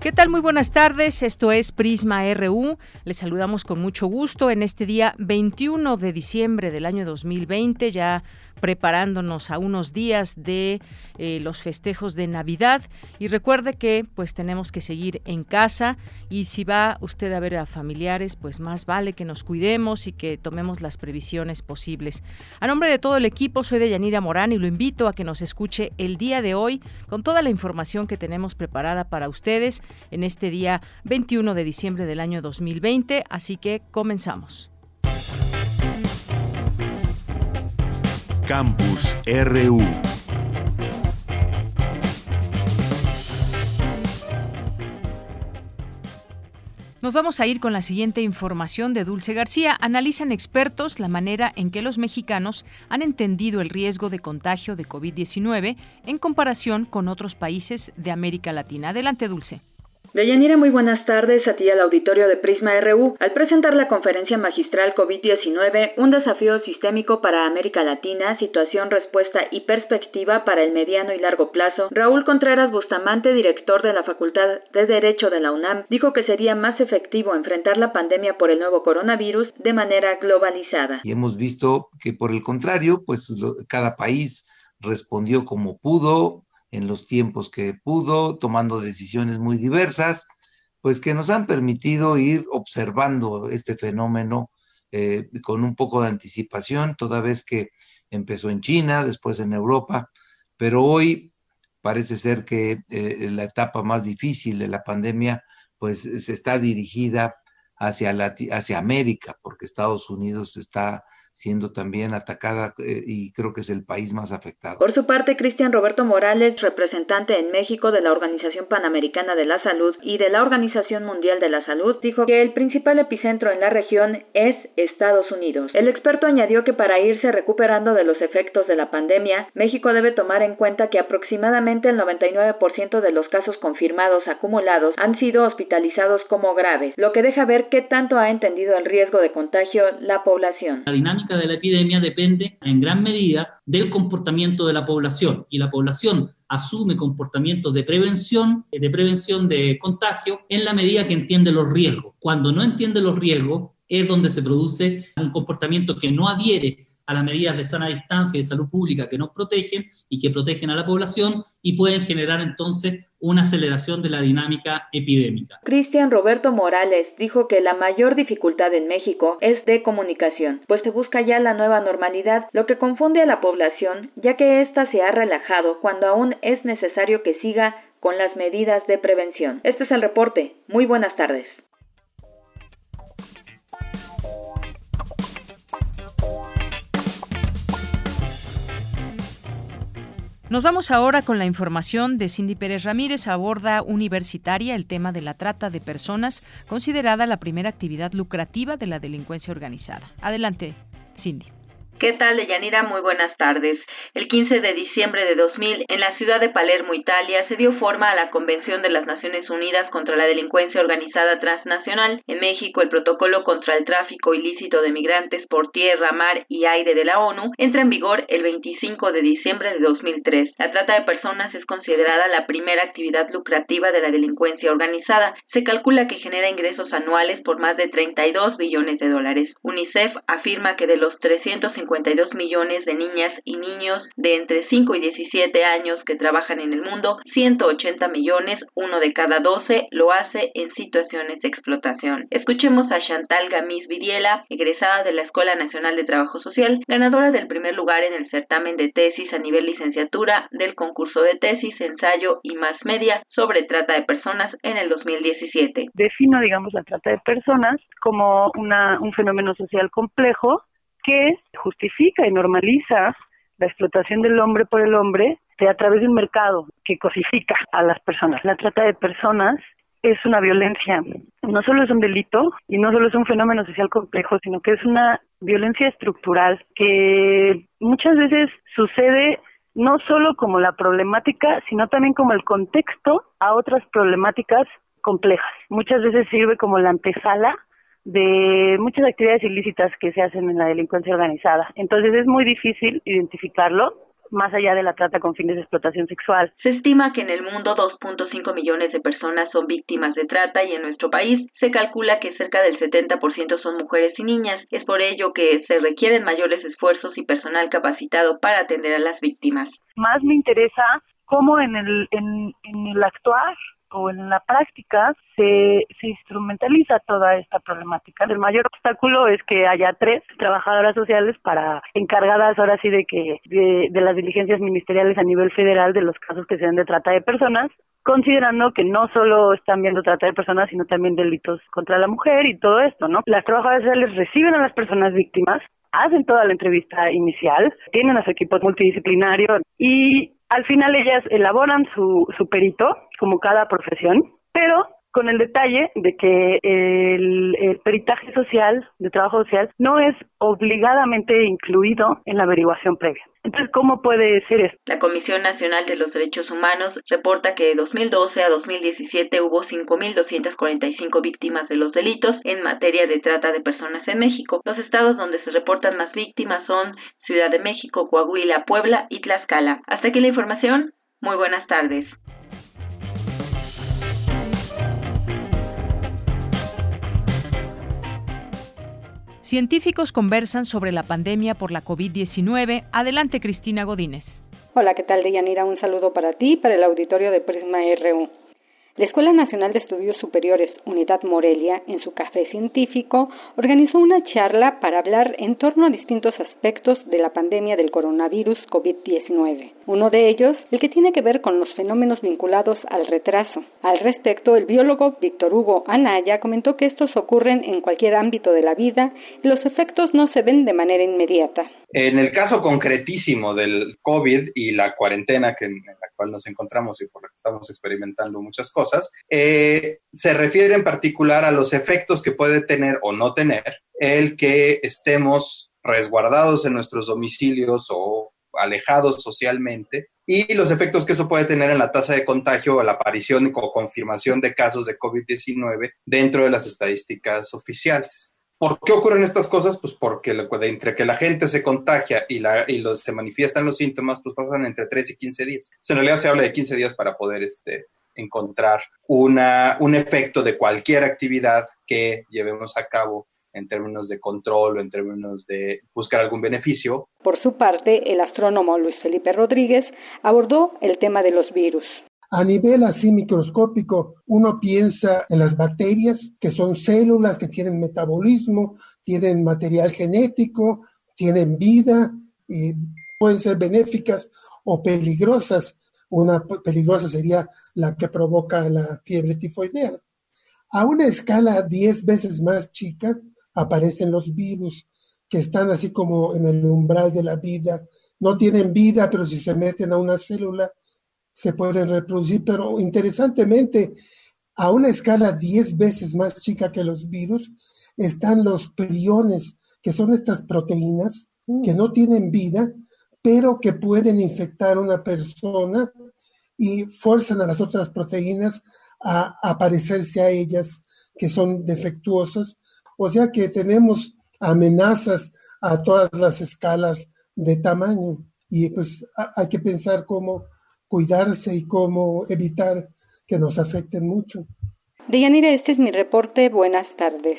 ¿Qué tal? Muy buenas tardes. Esto es Prisma RU. Les saludamos con mucho gusto en este día 21 de diciembre del año 2020, ya preparándonos a unos días de eh, los festejos de Navidad y recuerde que pues tenemos que seguir en casa y si va usted a ver a familiares pues más vale que nos cuidemos y que tomemos las previsiones posibles. A nombre de todo el equipo soy de Yanira Morán y lo invito a que nos escuche el día de hoy con toda la información que tenemos preparada para ustedes en este día 21 de diciembre del año 2020, así que comenzamos. Campus RU. Nos vamos a ir con la siguiente información de Dulce García. Analizan expertos la manera en que los mexicanos han entendido el riesgo de contagio de COVID-19 en comparación con otros países de América Latina. Adelante, Dulce. Deyanira, muy buenas tardes a ti al auditorio de Prisma RU. Al presentar la conferencia magistral COVID-19, un desafío sistémico para América Latina, situación, respuesta y perspectiva para el mediano y largo plazo, Raúl Contreras Bustamante, director de la Facultad de Derecho de la UNAM, dijo que sería más efectivo enfrentar la pandemia por el nuevo coronavirus de manera globalizada. Y hemos visto que por el contrario, pues cada país respondió como pudo, en los tiempos que pudo, tomando decisiones muy diversas, pues que nos han permitido ir observando este fenómeno eh, con un poco de anticipación, toda vez que empezó en China, después en Europa, pero hoy parece ser que eh, la etapa más difícil de la pandemia pues se está dirigida hacia, hacia América, porque Estados Unidos está siendo también atacada eh, y creo que es el país más afectado. Por su parte, Cristian Roberto Morales, representante en México de la Organización Panamericana de la Salud y de la Organización Mundial de la Salud, dijo que el principal epicentro en la región es Estados Unidos. El experto añadió que para irse recuperando de los efectos de la pandemia, México debe tomar en cuenta que aproximadamente el 99% de los casos confirmados acumulados han sido hospitalizados como graves, lo que deja ver qué tanto ha entendido el riesgo de contagio la población. La dinámica de la epidemia depende en gran medida del comportamiento de la población y la población asume comportamientos de prevención, de prevención de contagio en la medida que entiende los riesgos. Cuando no entiende los riesgos es donde se produce un comportamiento que no adhiere a las medidas de sana distancia y de salud pública que nos protegen y que protegen a la población y pueden generar entonces una aceleración de la dinámica epidémica. Cristian Roberto Morales dijo que la mayor dificultad en México es de comunicación, pues se busca ya la nueva normalidad, lo que confunde a la población, ya que ésta se ha relajado cuando aún es necesario que siga con las medidas de prevención. Este es el reporte. Muy buenas tardes. Nos vamos ahora con la información de Cindy Pérez Ramírez. Aborda universitaria el tema de la trata de personas, considerada la primera actividad lucrativa de la delincuencia organizada. Adelante, Cindy. ¿Qué tal, Deyanira? Muy buenas tardes. El 15 de diciembre de 2000, en la ciudad de Palermo, Italia, se dio forma a la Convención de las Naciones Unidas contra la Delincuencia Organizada Transnacional. En México, el Protocolo contra el Tráfico Ilícito de Migrantes por Tierra, Mar y Aire de la ONU entra en vigor el 25 de diciembre de 2003. La trata de personas es considerada la primera actividad lucrativa de la delincuencia organizada. Se calcula que genera ingresos anuales por más de 32 billones de dólares. UNICEF afirma que de los 350 52 millones de niñas y niños de entre 5 y 17 años que trabajan en el mundo, 180 millones, uno de cada 12, lo hace en situaciones de explotación. Escuchemos a Chantal Gamis Vidiela, egresada de la Escuela Nacional de Trabajo Social, ganadora del primer lugar en el certamen de tesis a nivel licenciatura del concurso de tesis, ensayo y más media sobre trata de personas en el 2017. Defino, digamos, la trata de personas como una, un fenómeno social complejo que justifica y normaliza la explotación del hombre por el hombre a través de un mercado que cosifica a las personas. La trata de personas es una violencia, no solo es un delito y no solo es un fenómeno social complejo, sino que es una violencia estructural que muchas veces sucede no solo como la problemática, sino también como el contexto a otras problemáticas complejas. Muchas veces sirve como la antesala de muchas actividades ilícitas que se hacen en la delincuencia organizada. Entonces es muy difícil identificarlo más allá de la trata con fines de explotación sexual. Se estima que en el mundo 2.5 millones de personas son víctimas de trata y en nuestro país se calcula que cerca del 70% son mujeres y niñas. Es por ello que se requieren mayores esfuerzos y personal capacitado para atender a las víctimas. Más me interesa cómo en el, en, en el actuar o en la práctica se, se instrumentaliza toda esta problemática. El mayor obstáculo es que haya tres trabajadoras sociales para encargadas ahora sí de que de, de las diligencias ministeriales a nivel federal de los casos que se den de trata de personas considerando que no solo están viendo trata de personas, sino también delitos contra la mujer y todo esto, ¿no? Las trabajadoras sociales reciben a las personas víctimas, hacen toda la entrevista inicial, tienen a su equipo multidisciplinario y al final ellas elaboran su, su perito, como cada profesión, pero con el detalle de que el, peritaje social, de trabajo social, no es obligadamente incluido en la averiguación previa. Entonces, ¿cómo puede ser esto? La Comisión Nacional de los Derechos Humanos reporta que de 2012 a 2017 hubo 5.245 víctimas de los delitos en materia de trata de personas en México. Los estados donde se reportan más víctimas son Ciudad de México, Coahuila, Puebla y Tlaxcala. Hasta aquí la información. Muy buenas tardes. Científicos conversan sobre la pandemia por la COVID-19. Adelante, Cristina Godínez. Hola, ¿qué tal, Deyanira? Un saludo para ti para el auditorio de Prisma RU. La Escuela Nacional de Estudios Superiores Unidad Morelia, en su café científico, organizó una charla para hablar en torno a distintos aspectos de la pandemia del coronavirus COVID-19. Uno de ellos, el que tiene que ver con los fenómenos vinculados al retraso. Al respecto, el biólogo Víctor Hugo Anaya comentó que estos ocurren en cualquier ámbito de la vida y los efectos no se ven de manera inmediata. En el caso concretísimo del COVID y la cuarentena que, en la cual nos encontramos y por la que estamos experimentando muchas cosas, eh, se refiere en particular a los efectos que puede tener o no tener el que estemos resguardados en nuestros domicilios o alejados socialmente y los efectos que eso puede tener en la tasa de contagio o la aparición o confirmación de casos de COVID-19 dentro de las estadísticas oficiales. ¿Por qué ocurren estas cosas? Pues porque entre que la gente se contagia y, la, y los, se manifiestan los síntomas, pues pasan entre 3 y 15 días. en realidad se habla de 15 días para poder este, encontrar una, un efecto de cualquier actividad que llevemos a cabo en términos de control o en términos de buscar algún beneficio. Por su parte, el astrónomo Luis Felipe Rodríguez abordó el tema de los virus. A nivel así microscópico, uno piensa en las bacterias, que son células que tienen metabolismo, tienen material genético, tienen vida, y pueden ser benéficas o peligrosas. Una peligrosa sería la que provoca la fiebre tifoidea. A una escala 10 veces más chica aparecen los virus que están así como en el umbral de la vida. No tienen vida, pero si se meten a una célula se pueden reproducir, pero interesantemente, a una escala 10 veces más chica que los virus, están los priones, que son estas proteínas mm. que no tienen vida, pero que pueden infectar a una persona y fuerzan a las otras proteínas a, a parecerse a ellas, que son defectuosas. O sea que tenemos amenazas a todas las escalas de tamaño. Y pues hay que pensar cómo cuidarse y cómo evitar que nos afecten mucho. Deyanira, este es mi reporte. Buenas tardes.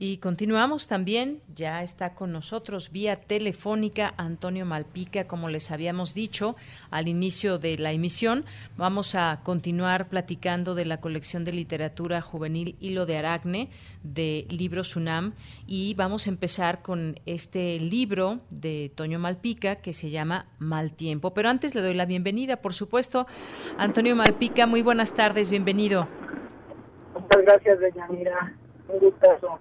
Y continuamos también, ya está con nosotros vía telefónica Antonio Malpica, como les habíamos dicho al inicio de la emisión. Vamos a continuar platicando de la colección de literatura juvenil Hilo de Aragne de Libros UNAM y vamos a empezar con este libro de Toño Malpica que se llama Mal Tiempo. Pero antes le doy la bienvenida, por supuesto. Antonio Malpica, muy buenas tardes, bienvenido. Muchas gracias, Mira. Un gustazo.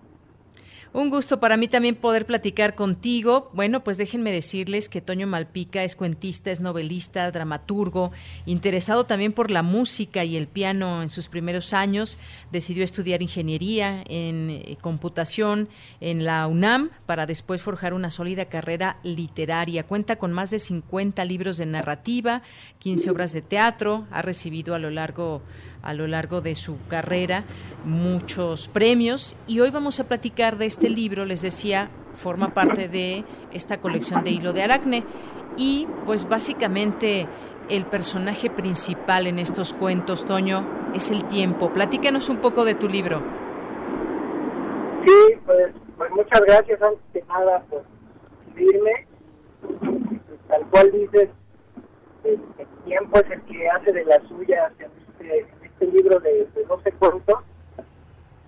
Un gusto para mí también poder platicar contigo. Bueno, pues déjenme decirles que Toño Malpica es cuentista, es novelista, dramaturgo, interesado también por la música y el piano en sus primeros años. Decidió estudiar ingeniería en eh, computación en la UNAM para después forjar una sólida carrera literaria. Cuenta con más de 50 libros de narrativa, 15 obras de teatro, ha recibido a lo largo a lo largo de su carrera muchos premios y hoy vamos a platicar de este libro, les decía, forma parte de esta colección de hilo de aracne y pues básicamente el personaje principal en estos cuentos, Toño, es el tiempo. Platícanos un poco de tu libro. Sí, pues, pues muchas gracias antes de nada por escribirme. Tal cual dices, el, tiempo es el que hace de la suya este, este libro de, de 12 cuentos,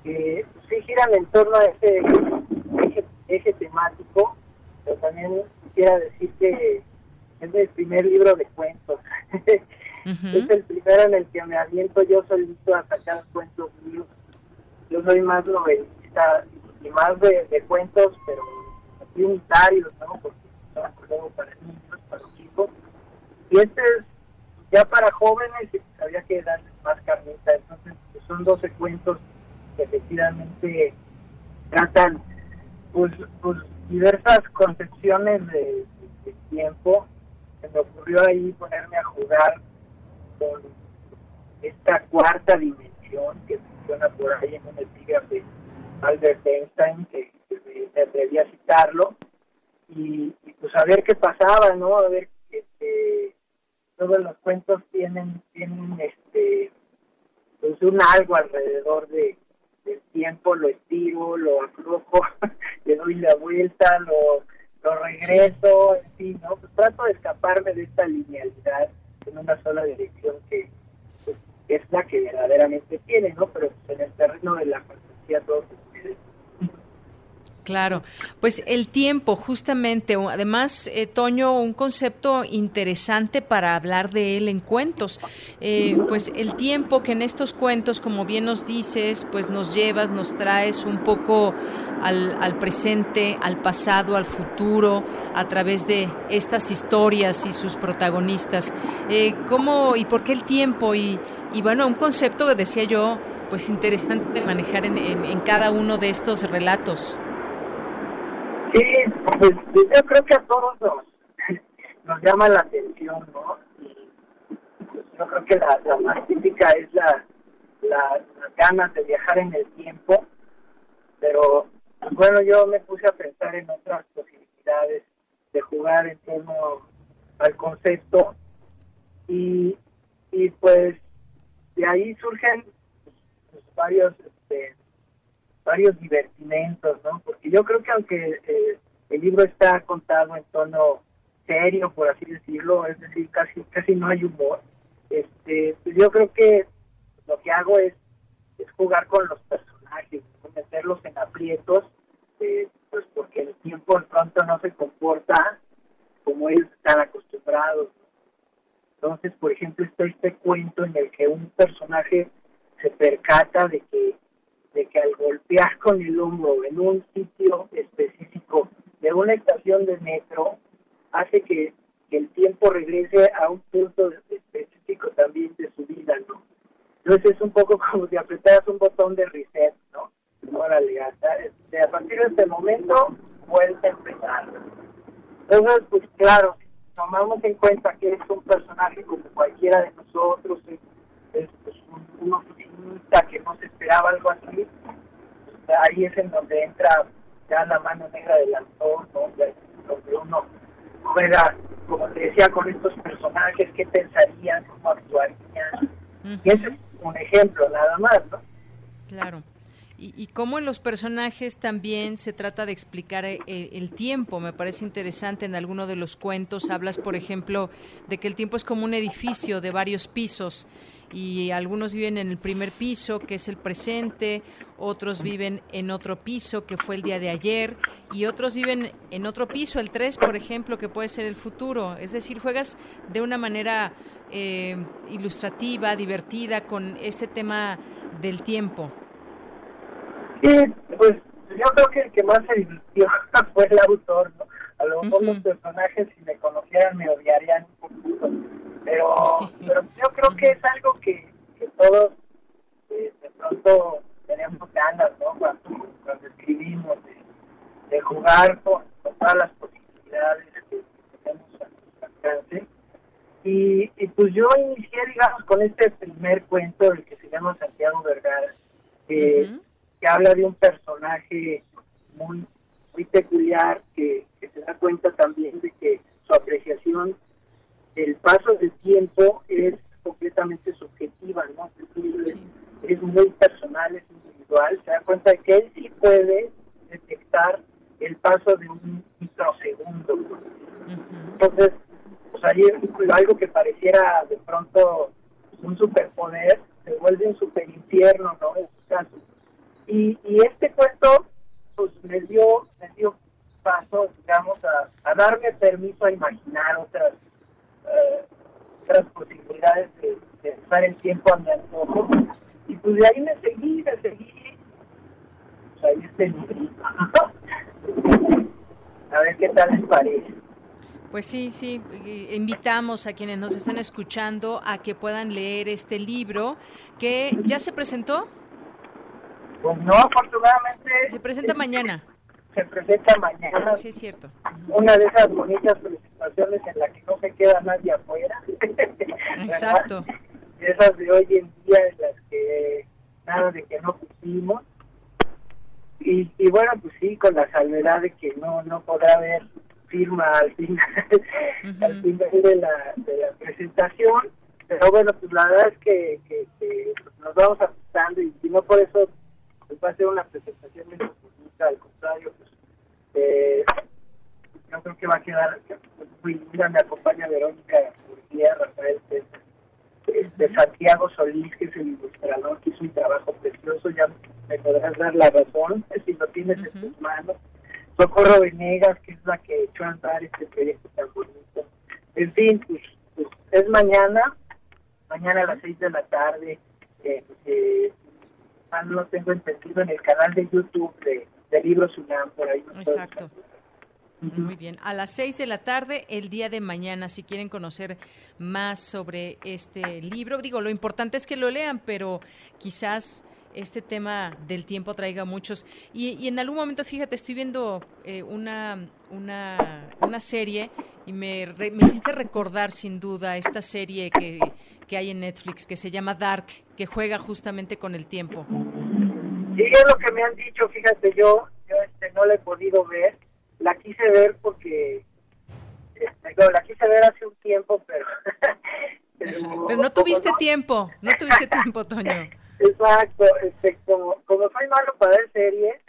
que sí giran en torno a ese eje, temático, pero también quisiera decir que es el primer libro de cuentos. Es el primero en el que me aviento yo solito a sacar cuentos míos. Yo soy más novelista y más de, cuentos, pero unitarios, ¿no? Porque son para niños, para los chicos. Y este es ya para jóvenes había que darles más carnita. Entonces, pues, son 12 cuentos que efectivamente tratan pues, pues diversas concepciones de, tiempo. Se me ocurrió ahí ponerme a jugar con esta cuarta dimensión que funciona por ahí en un epígrafe de Albert Einstein, que, me, atreví a citarlo, y, pues a ver qué pasaba, ¿no? A ver este, todos los cuentos tienen, tienen este, pues un algo alrededor de, del tiempo, lo estiro, lo aflojo, le doy la vuelta, lo, lo regreso, en fin, ¿no? Pues trato de escaparme de esta linealidad en una sola dirección que pues, es la que verdaderamente tiene, ¿no? Pero en el terreno de la fantasía todo se Claro, pues el tiempo, justamente, además, eh, Toño, un concepto interesante para hablar de él en cuentos. Eh, pues el tiempo que en estos cuentos, como bien nos dices, pues nos llevas, nos traes un poco al, presente, al pasado, al futuro, a través de estas historias y sus protagonistas. Eh, ¿Cómo y por qué el tiempo? Y, bueno, un concepto que decía yo, pues interesante de manejar en, en cada uno de estos relatos. Sí, pues yo creo que a todos nos, nos llama la atención, ¿no? Pues, yo creo que la, más típica es la, la, las ganas de viajar en el tiempo, pero pues, bueno, yo me puse a pensar en otras posibilidades de jugar en torno al concepto y, y pues de ahí surgen pues, varios este, varios divertimentos, ¿no? Porque yo creo que aunque eh, el libro está contado en tono serio, por así decirlo, es decir, casi casi no hay humor, este, pues yo creo que lo que hago es, es jugar con los personajes, meterlos en aprietos, eh, pues porque el tiempo de pronto no se comporta como ellos están acostumbrados. Entonces, por ejemplo, está este cuento en el que un personaje se percata de que de que al golpear con el hombro en un sitio específico de una estación de metro, hace que, el tiempo regrese a un punto específico también de su vida, ¿no? Entonces es un poco como si apretaras un botón de reset, ¿no? Órale, hasta, este, a partir de este momento vuelve a empezar. Entonces, pues claro, tomamos en cuenta que es un personaje como cualquiera de nosotros, es, es pues, un, un que no se esperaba algo así, ahí es en donde entra ya la mano negra del autor, donde donde uno juega, como te decía, con estos personajes, qué pensarían, cómo actuarían. Y ese es un ejemplo nada más, ¿no? Claro. Y, y cómo en los personajes también se trata de explicar eh, el, tiempo. Me parece interesante en alguno de los cuentos. Hablas, por ejemplo, de que el tiempo es como un edificio de varios pisos y algunos viven en el primer piso, que es el presente, otros viven en otro piso, que fue el día de ayer, y otros viven en otro piso, el 3, por ejemplo, que puede ser el futuro. Es decir, juegas de una manera eh, ilustrativa, divertida, con este tema del tiempo. Sí, pues yo creo que el que más se divirtió fue el autor, ¿no? A lo mejor los personajes, si me conocieran, me odiarían un poquito. Pero, pero yo creo que es algo que, que todos eh, de pronto tenemos ganas, ¿no? Cuando, cuando escribimos, de, de jugar con, todas las posibilidades que, tenemos a nuestro alcance. Y, y pues yo inicié, digamos, con este primer cuento, el que se llama Santiago Vergara, que, que habla de un personaje muy, muy peculiar que, que se da cuenta también de que su apreciación el paso del tiempo es completamente subjetiva, ¿no? Es, muy personal, es individual, se da cuenta de que él sí puede detectar el paso de un microsegundo. Entonces, pues ahí algo que pareciera de pronto un superpoder se vuelve un superinfierno, ¿no? En su caso. Y, y este cuento, pues me dio, me dio paso, digamos, a, a darme permiso a imaginar otras eh, otras posibilidades de, de, usar el tiempo a mi antojo. Y pues de ahí me seguí, me seguí. Pues ahí este a ver qué tal les parece. Pues sí, sí, invitamos a quienes nos están escuchando a que puedan leer este libro que ya se presentó. Pues no, afortunadamente. Se presenta mañana. Se presenta mañana. Sí, es cierto. Una de esas bonitas presentaciones en la que no se queda nadie afuera. Exacto. Esas de hoy en día en las que nada de que no pusimos. Y, y bueno, pues sí, con la salvedad de que no no podrá haber firma al final, al final de la, de la presentación. Pero bueno, pues la verdad es que, que, que nos vamos ajustando y, y no por eso va a ser una presentación al contrario, pues eh, yo creo que va a quedar muy linda, me acompaña Verónica Urquía, Rafael de Santiago Solís, que es el ilustrador, que hizo un trabajo precioso, ya me podrás dar la razón, si lo tienes en tus manos. Socorro Venegas, que es la que echó a andar este proyecto tan bonito. En fin, pues, pues es mañana, mañana a las seis de la tarde, eh, eh, no lo tengo entendido, en el canal de YouTube de, de Libros UNAM, por ahí. Exacto. Muy bien. A las seis de la tarde, el día de mañana, si quieren conocer más sobre este libro. Digo, lo importante es que lo lean, pero quizás este tema del tiempo traiga muchos. Y, y en algún momento, fíjate, estoy viendo eh, una, una, una, serie y me, re, me hiciste recordar sin duda esta serie que, que hay en Netflix que se llama Dark, que juega justamente con el tiempo. Sí, es lo que me han dicho, fíjate, yo, yo este, no la he podido ver la quise ver porque no, la quise ver hace un tiempo, pero... pero, pero, no tuviste tiempo, no tuviste tiempo, Toño. Exacto, este, como, como soy malo para ver series,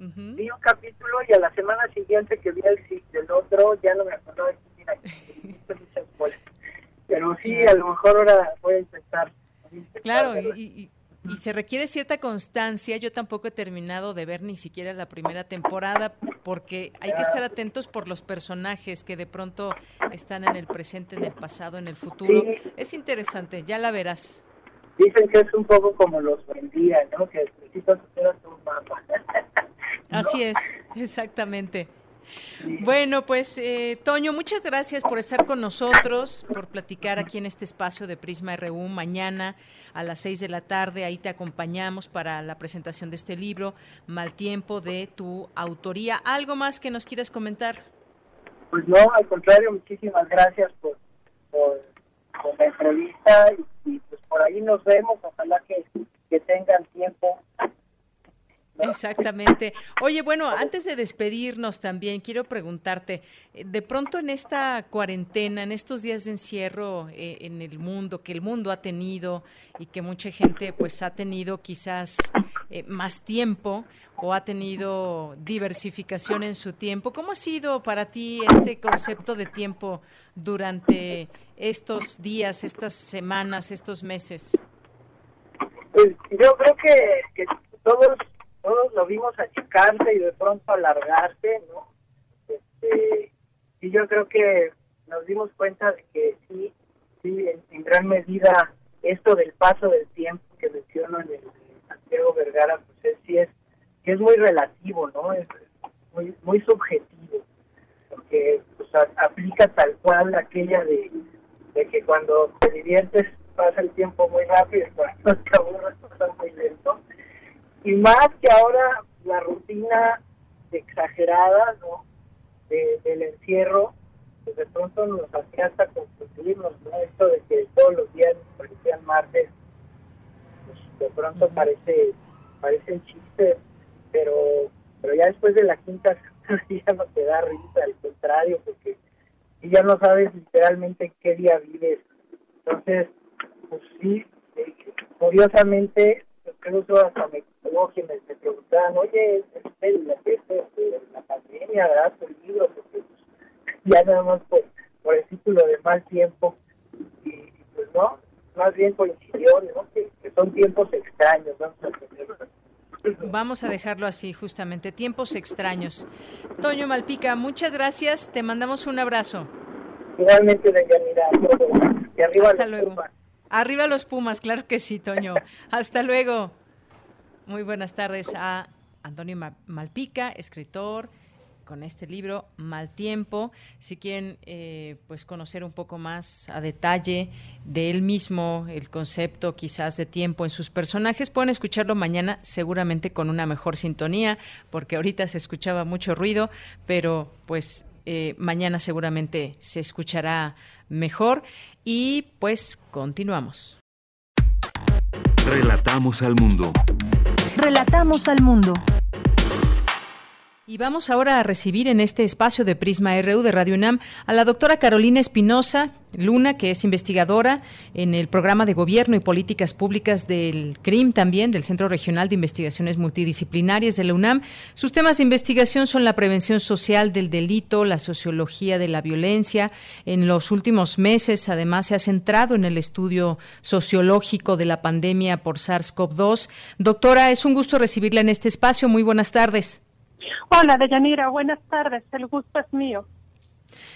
uh -huh. vi un capítulo y a la semana siguiente que vi el, el otro ya no me acordaba de era. Pero sí, a lo mejor ahora voy a intentar. Claro, y, y y se requiere cierta constancia. Yo tampoco he terminado de ver ni siquiera la primera temporada porque hay que estar atentos por los personajes que de pronto están en el presente, en el pasado, en el futuro. Sí. Es interesante, ya la verás. Dicen que es un poco como los vendía, ¿no? Que necesitas hacer un mapa. Así es, exactamente. Bueno, pues eh, Toño, muchas gracias por estar con nosotros, por platicar aquí en este espacio de Prisma RU. Mañana a las seis de la tarde, ahí te acompañamos para la presentación de este libro, Mal Tiempo, de tu autoría. ¿Algo más que nos quieras comentar? Pues no, al contrario, muchísimas gracias por, por, por la entrevista y, por ahí nos vemos. Ojalá que, que tengan tiempo Exactamente. Oye, bueno, antes de despedirnos también, quiero preguntarte, eh, de pronto en esta cuarentena, en estos días de encierro eh, en el mundo, que el mundo ha tenido y que mucha gente pues ha tenido quizás eh, más tiempo o ha tenido diversificación en su tiempo, ¿cómo ha sido para ti este concepto de tiempo durante estos días, estas semanas, estos meses? Pues yo creo que, que todos todos lo vimos achicarse y de pronto alargarse, ¿no? Este, y yo creo que nos dimos cuenta de que sí, sí, en, gran medida esto del paso del tiempo que menciono en el Santiago Vergara, pues es, sí es, es muy relativo, ¿no? Es muy, muy subjetivo, porque pues, aplica tal cual aquella de, de que cuando te diviertes pasa el tiempo muy rápido y cuando te aburres pasa muy lento y más que ahora la rutina exagerada ¿no? del encierro pues de pronto nos hacía hasta confundirnos ¿no? esto de que todos los días parecían martes pues de pronto parece parece un chiste pero pero ya después de la quinta ya no te da risa al contrario porque ya no sabes literalmente qué día vives entonces pues sí eh, curiosamente incluso hasta me quienes me preguntaban, oye, es la, la pandemia, ¿verdad? El libro, porque pues, ya nada más por, por el título de mal tiempo, y pues no, más bien coincidió, ¿no? Que, son tiempos extraños, vamos a Vamos a dejarlo así, justamente, tiempos extraños. Toño Malpica, muchas gracias, te mandamos un abrazo. Igualmente, Deyanira, y arriba Hasta luego. Pumas. Arriba los Pumas, claro que sí, Toño. Hasta luego. Muy buenas tardes a Antonio Malpica, escritor con este libro Mal Tiempo. Si quieren eh, pues conocer un poco más a detalle de él mismo, el concepto quizás de tiempo en sus personajes, pueden escucharlo mañana seguramente con una mejor sintonía, porque ahorita se escuchaba mucho ruido, pero pues eh, mañana seguramente se escuchará mejor. Y pues continuamos. Relatamos al mundo. Relatamos al mundo. Y vamos ahora a recibir en este espacio de Prisma RU de Radio UNAM a la doctora Carolina Espinosa Luna, que es investigadora en el programa de Gobierno y Políticas Públicas del CRIM también, del Centro Regional de Investigaciones Multidisciplinarias de la UNAM. Sus temas de investigación son la prevención social del delito, la sociología de la violencia. En los últimos meses, además, se ha centrado en el estudio sociológico de la pandemia por SARS-CoV-2. Doctora, es un gusto recibirla en este espacio. Muy buenas tardes. Hola, Deyanira, buenas tardes. El gusto es mío.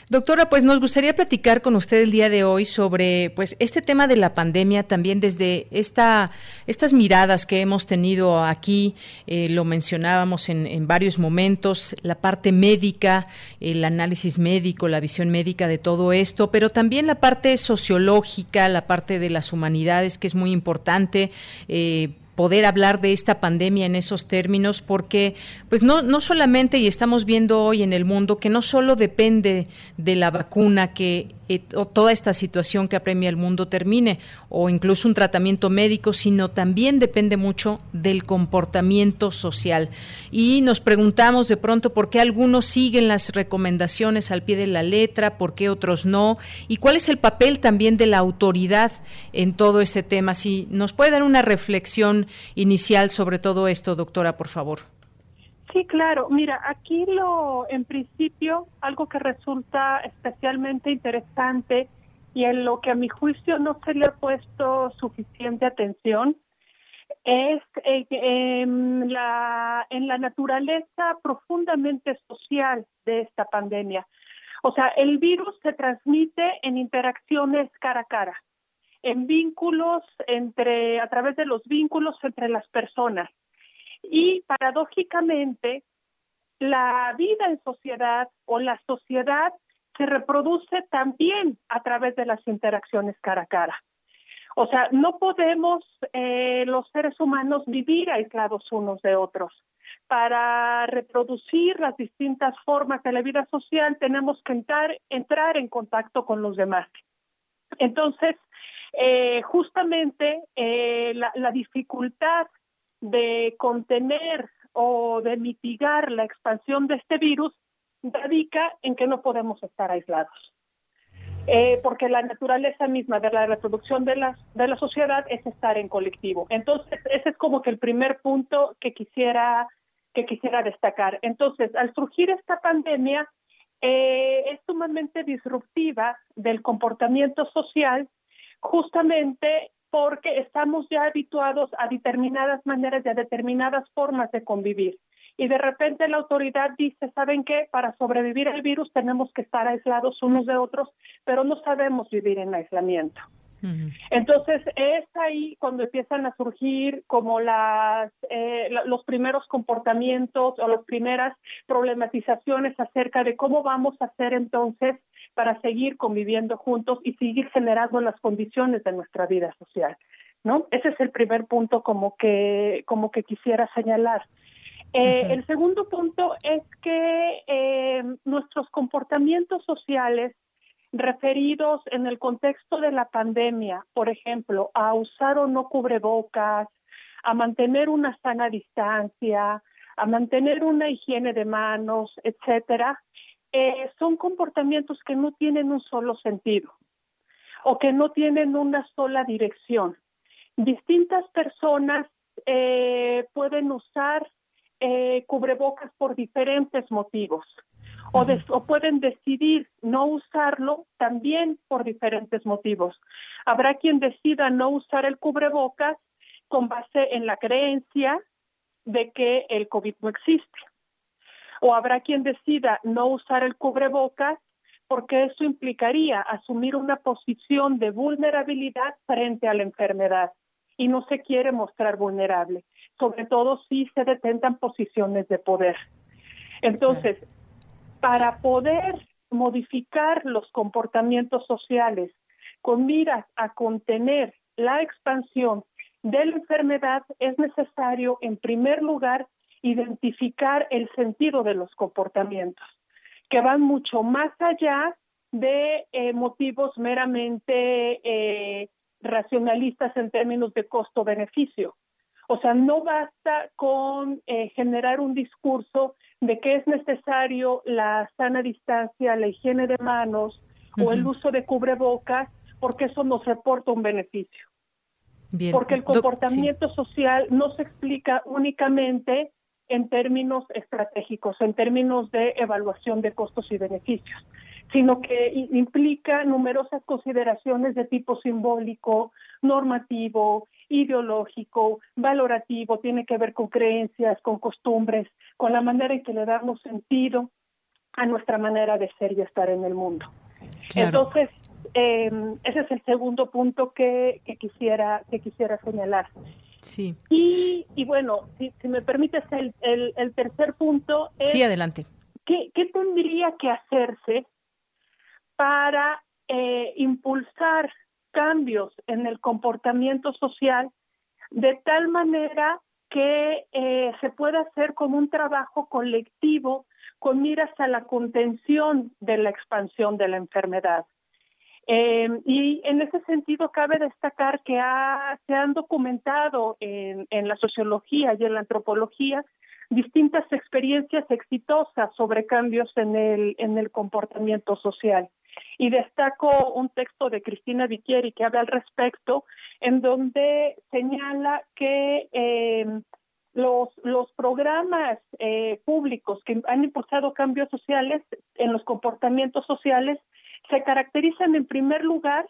Doctora, pues nos gustaría platicar con usted el día de hoy sobre pues este tema de la pandemia también desde esta estas miradas que hemos tenido aquí, eh, lo mencionábamos en, en, varios momentos, la parte médica, el análisis médico, la visión médica de todo esto, pero también la parte sociológica, la parte de las humanidades que es muy importante. Eh, poder hablar de esta pandemia en esos términos porque pues no no solamente y estamos viendo hoy en el mundo que no solo depende de la vacuna que eh, toda esta situación que apremia el mundo termine o incluso un tratamiento médico, sino también depende mucho del comportamiento social. Y nos preguntamos de pronto por qué algunos siguen las recomendaciones al pie de la letra, por qué otros no, y cuál es el papel también de la autoridad en todo este tema. Si nos puede dar una reflexión inicial sobre todo esto, doctora, por favor. Sí, claro. Mira, aquí lo, en principio, algo que resulta especialmente interesante y en lo que a mi juicio no se le ha puesto suficiente atención es eh, en, la, en la naturaleza profundamente social de esta pandemia. O sea, el virus se transmite en interacciones cara a cara, en vínculos entre, a través de los vínculos entre las personas. Y paradójicamente, la vida en sociedad o la sociedad se reproduce también a través de las interacciones cara a cara. O sea, no podemos eh, los seres humanos vivir aislados unos de otros. Para reproducir las distintas formas de la vida social tenemos que entrar, en contacto con los demás. Entonces, eh, justamente eh, la dificultad de contener o de mitigar la expansión de este virus radica en que no podemos estar aislados. Eh, porque la naturaleza misma de la reproducción de la, de la sociedad es estar en colectivo. Entonces, ese es como que el primer punto que quisiera, que quisiera destacar. Entonces, al surgir esta pandemia, eh, es sumamente disruptiva del comportamiento social, justamente porque estamos ya habituados a determinadas maneras y a determinadas formas de convivir. Y de repente la autoridad dice, ¿saben qué? Para sobrevivir al virus tenemos que estar aislados unos de otros, pero no sabemos vivir en aislamiento. Entonces es ahí cuando empiezan a surgir como las eh, los primeros comportamientos o las primeras problematizaciones acerca de cómo vamos a hacer entonces para seguir conviviendo juntos y seguir generando las condiciones de nuestra vida social, ¿no? Ese es el primer punto como que como que quisiera señalar. Eh, el segundo punto es que eh, nuestros comportamientos sociales referidos en el contexto de la pandemia, por ejemplo, a usar o no cubrebocas, a mantener una sana distancia, a mantener una higiene de manos, etcétera, eh, son comportamientos que no tienen un solo sentido o que no tienen una sola dirección. Distintas personas eh, pueden usar eh, cubrebocas por diferentes motivos o, pueden decidir no usarlo también por diferentes motivos. Habrá quien decida no usar el cubrebocas con base en la creencia de que el COVID no existe. O habrá quien decida no usar el cubrebocas porque eso implicaría asumir una posición de vulnerabilidad frente a la enfermedad y no se quiere mostrar vulnerable, sobre todo si se detentan posiciones de poder. Entonces, para poder modificar los comportamientos sociales con miras a contener la expansión de la enfermedad, es necesario, en primer lugar, identificar el sentido de los comportamientos, que van mucho más allá de eh, motivos meramente eh, racionalistas en términos de costo-beneficio. O sea, no basta con eh, generar un discurso de que es necesario la sana distancia, la higiene de manos o el uso de cubrebocas, porque eso nos reporta un beneficio. Porque el comportamiento social no se explica únicamente en términos estratégicos, en términos de evaluación de costos y beneficios, sino que implica numerosas consideraciones de tipo simbólico, normativo, ideológico, valorativo, tiene que ver con creencias, con costumbres, con la manera en que le damos sentido a nuestra manera de ser y estar en el mundo. Entonces, em, ese es el segundo punto que, quisiera que quisiera señalar. Sí. Y, y bueno, si, me permites, el, el, tercer punto es... Sí, adelante. ¿qué, ¿Qué tendría que hacerse para eh, impulsar cambios en el comportamiento social de tal manera que eh, se pueda hacer como un trabajo colectivo con miras a la contención de la expansión de la enfermedad. Eh, y en ese sentido cabe destacar que se han documentado en, en la sociología y en la antropología distintas experiencias exitosas sobre cambios en el, en el comportamiento social. Y destaco un texto de Cristina Viquieri que habla al respecto, en donde señala que eh, los, los programas eh, públicos que han impulsado cambios sociales en los comportamientos sociales se caracterizan en primer lugar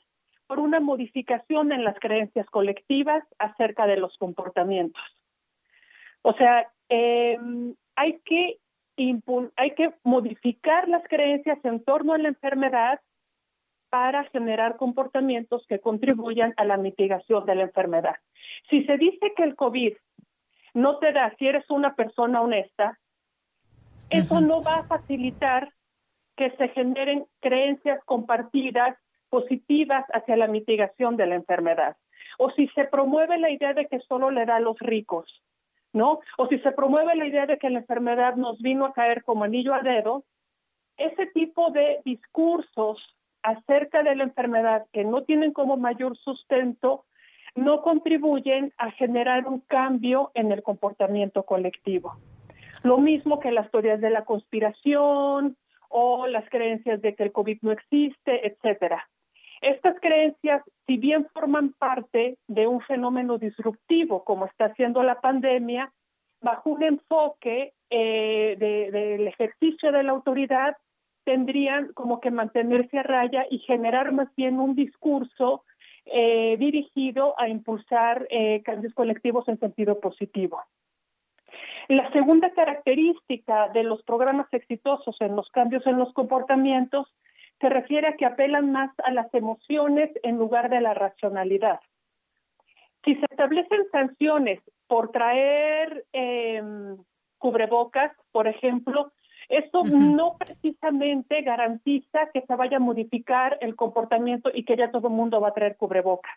por una modificación en las creencias colectivas acerca de los comportamientos. O sea, eh, hay que hay que modificar las creencias en torno a la enfermedad para generar comportamientos que contribuyan a la mitigación de la enfermedad. Si se dice que el COVID no te da si eres una persona honesta, eso no va a facilitar que se generen creencias compartidas positivas hacia la mitigación de la enfermedad. O si se promueve la idea de que solo le da a los ricos, ¿no? O si se promueve la idea de que la enfermedad nos vino a caer como anillo al dedo, ese tipo de discursos acerca de la enfermedad que no tienen como mayor sustento no contribuyen a generar un cambio en el comportamiento colectivo. Lo mismo que las teorías de la conspiración o las creencias de que el COVID no existe, etcétera. Estas creencias, si bien forman parte de un fenómeno disruptivo como está haciendo la pandemia, bajo un enfoque eh, del ejercicio de la autoridad, tendrían como que mantenerse a raya y generar más bien un discurso eh, dirigido a impulsar eh, cambios colectivos en sentido positivo. La segunda característica de los programas exitosos en los cambios en los comportamientos se refiere a que apelan más a las emociones en lugar de la racionalidad. Si se establecen sanciones por traer em, cubrebocas, por ejemplo, eso no precisamente garantiza que se vaya a modificar el comportamiento y que ya todo el mundo va a traer cubrebocas.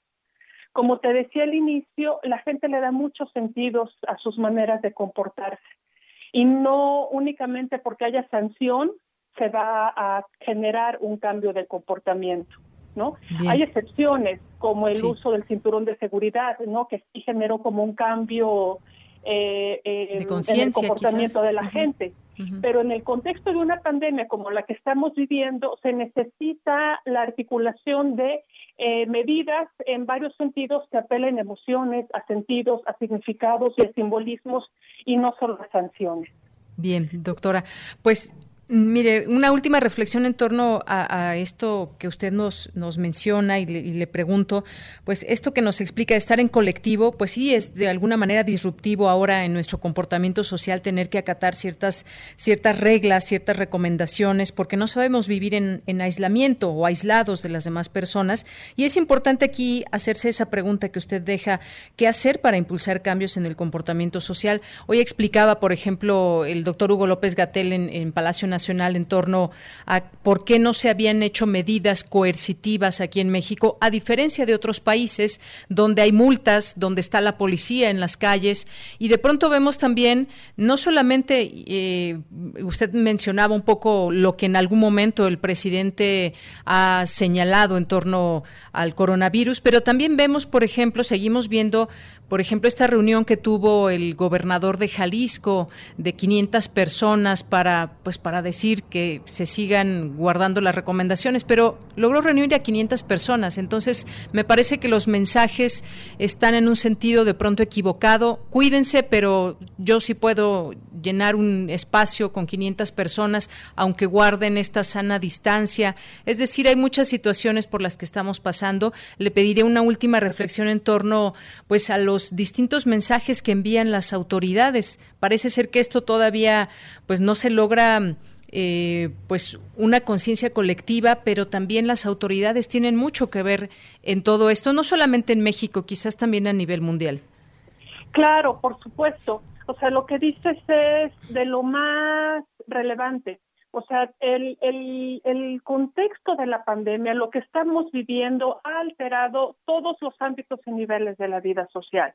Como te decía al inicio, la gente le da muchos sentidos a sus maneras de comportarse y no únicamente porque haya sanción se va a generar un cambio de comportamiento. ¿no? Hay excepciones, como el uso del cinturón de seguridad, ¿no? Que sí generó como un cambio eh, en el comportamiento de la gente. Pero en el contexto de una pandemia como la que estamos viviendo, se necesita la articulación de eh, medidas en varios sentidos que apelen a emociones, a sentidos, a significados y a simbolismos y no solo a sanciones. Bien, doctora. Pues Mire, una última reflexión en torno a, esto que usted nos, nos menciona y le, pregunto, pues esto que nos explica estar en colectivo, pues sí es de alguna manera disruptivo ahora en nuestro comportamiento social tener que acatar ciertas, ciertas reglas, ciertas recomendaciones, porque no sabemos vivir en, en aislamiento o aislados de las demás personas. Y es importante aquí hacerse esa pregunta que usted deja, ¿qué hacer para impulsar cambios en el comportamiento social? Hoy explicaba, por ejemplo, el doctor Hugo López Gatel en Palacio Nacional, en torno a por qué no se habían hecho medidas coercitivas aquí en México, a diferencia de otros países donde hay multas, donde está la policía en las calles. Y de pronto vemos también no solamente eh, usted mencionaba un poco lo que en algún momento el presidente ha señalado en torno al coronavirus, pero también vemos, por ejemplo, seguimos viendo por ejemplo, esta reunión que tuvo el gobernador de Jalisco de 500 personas para, pues, para decir que se sigan guardando las recomendaciones, pero logró reunir a 500 personas. Entonces, me parece que los mensajes están en un sentido de pronto equivocado. Cuídense, pero yo sí puedo llenar un espacio con 500 personas, aunque guarden esta sana distancia. Es decir, hay muchas situaciones por las que estamos pasando. Le pediré una última reflexión en torno, pues, a los distintos mensajes que envían las autoridades. Parece ser que esto todavía pues no se logra eh, pues una conciencia colectiva, pero también las autoridades tienen mucho que ver en todo esto, no solamente en México, quizás también a nivel mundial. Claro, por supuesto. O sea, lo que dices es de lo más relevante. O sea, el, el, contexto de la pandemia, lo que estamos viviendo, ha alterado todos los ámbitos y niveles de la vida social.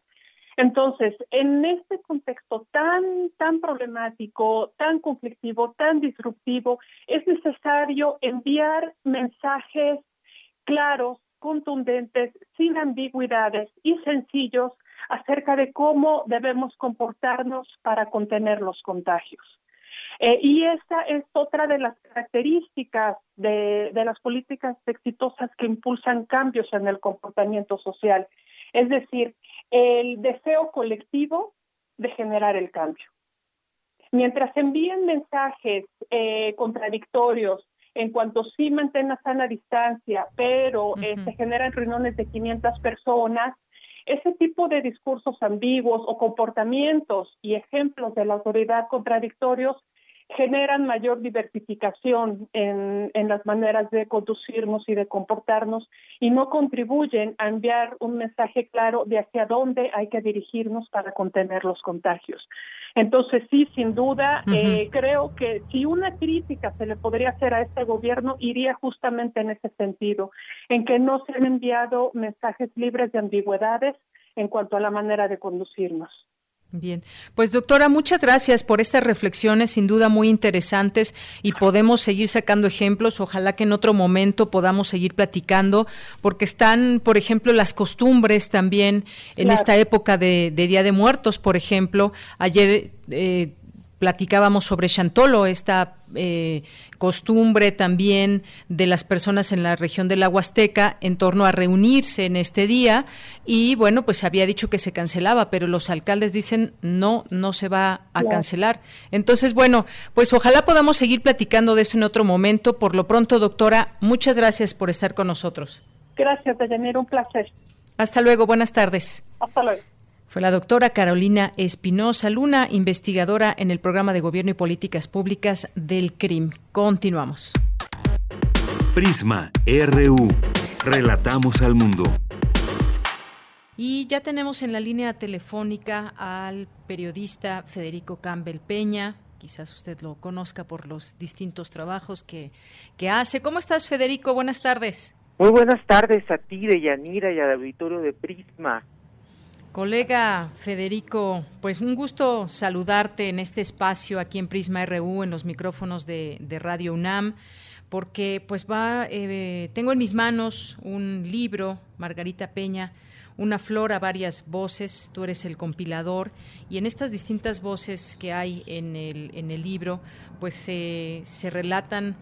Entonces, en este contexto tan, tan problemático, tan conflictivo, tan disruptivo, es necesario enviar mensajes claros, contundentes, sin ambigüedades y sencillos acerca de cómo debemos comportarnos para contener los contagios. Eh, y esa es otra de las características de, de las políticas exitosas que impulsan cambios en el comportamiento social. Es decir, el deseo colectivo de generar el cambio. Mientras envíen mensajes eh, contradictorios en cuanto sí mantenga sana distancia, pero eh, se generan reuniones de 500 personas, ese tipo de discursos ambiguos o comportamientos y ejemplos de la autoridad contradictorios generan mayor diversificación en, en, las maneras de conducirnos y de comportarnos y no contribuyen a enviar un mensaje claro de hacia dónde hay que dirigirnos para contener los contagios. Entonces, sí, sin duda, eh, creo que si una crítica se le podría hacer a este gobierno, iría justamente en ese sentido, en que no se han enviado mensajes libres de ambigüedades en cuanto a la manera de conducirnos. Bien, pues doctora, muchas gracias por estas reflexiones, sin duda muy interesantes y podemos seguir sacando ejemplos. Ojalá que en otro momento podamos seguir platicando, porque están, por ejemplo, las costumbres también en esta época de, Día de Muertos, por ejemplo. Ayer eh, platicábamos sobre Chantolo, esta eh, costumbre también de las personas en la región de la Huasteca en torno a reunirse en este día y bueno, pues se había dicho que se cancelaba, pero los alcaldes dicen no, no se va a cancelar. Entonces, bueno, pues ojalá podamos seguir platicando de eso en otro momento. Por lo pronto, doctora, muchas gracias por estar con nosotros. Gracias, Deyanira, un placer. Hasta luego, buenas tardes. Hasta luego. Fue la doctora Carolina Espinosa Luna, investigadora en el programa de Gobierno y Políticas Públicas del CRIM. Continuamos. Prisma RU. Relatamos al mundo. Y ya tenemos en la línea telefónica al periodista Federico Campbell Peña. Quizás usted lo conozca por los distintos trabajos que, que hace. ¿Cómo estás, Federico? Buenas tardes. Muy buenas tardes a ti, de Yanira, y al auditorio de Prisma. Colega Federico, pues un gusto saludarte en este espacio aquí en Prisma RU, en los micrófonos de, Radio UNAM, porque pues va, eh, tengo en mis manos un libro, Margarita Peña, una flor a varias voces, tú eres el compilador, y en estas distintas voces que hay en el, en el libro, pues se relatan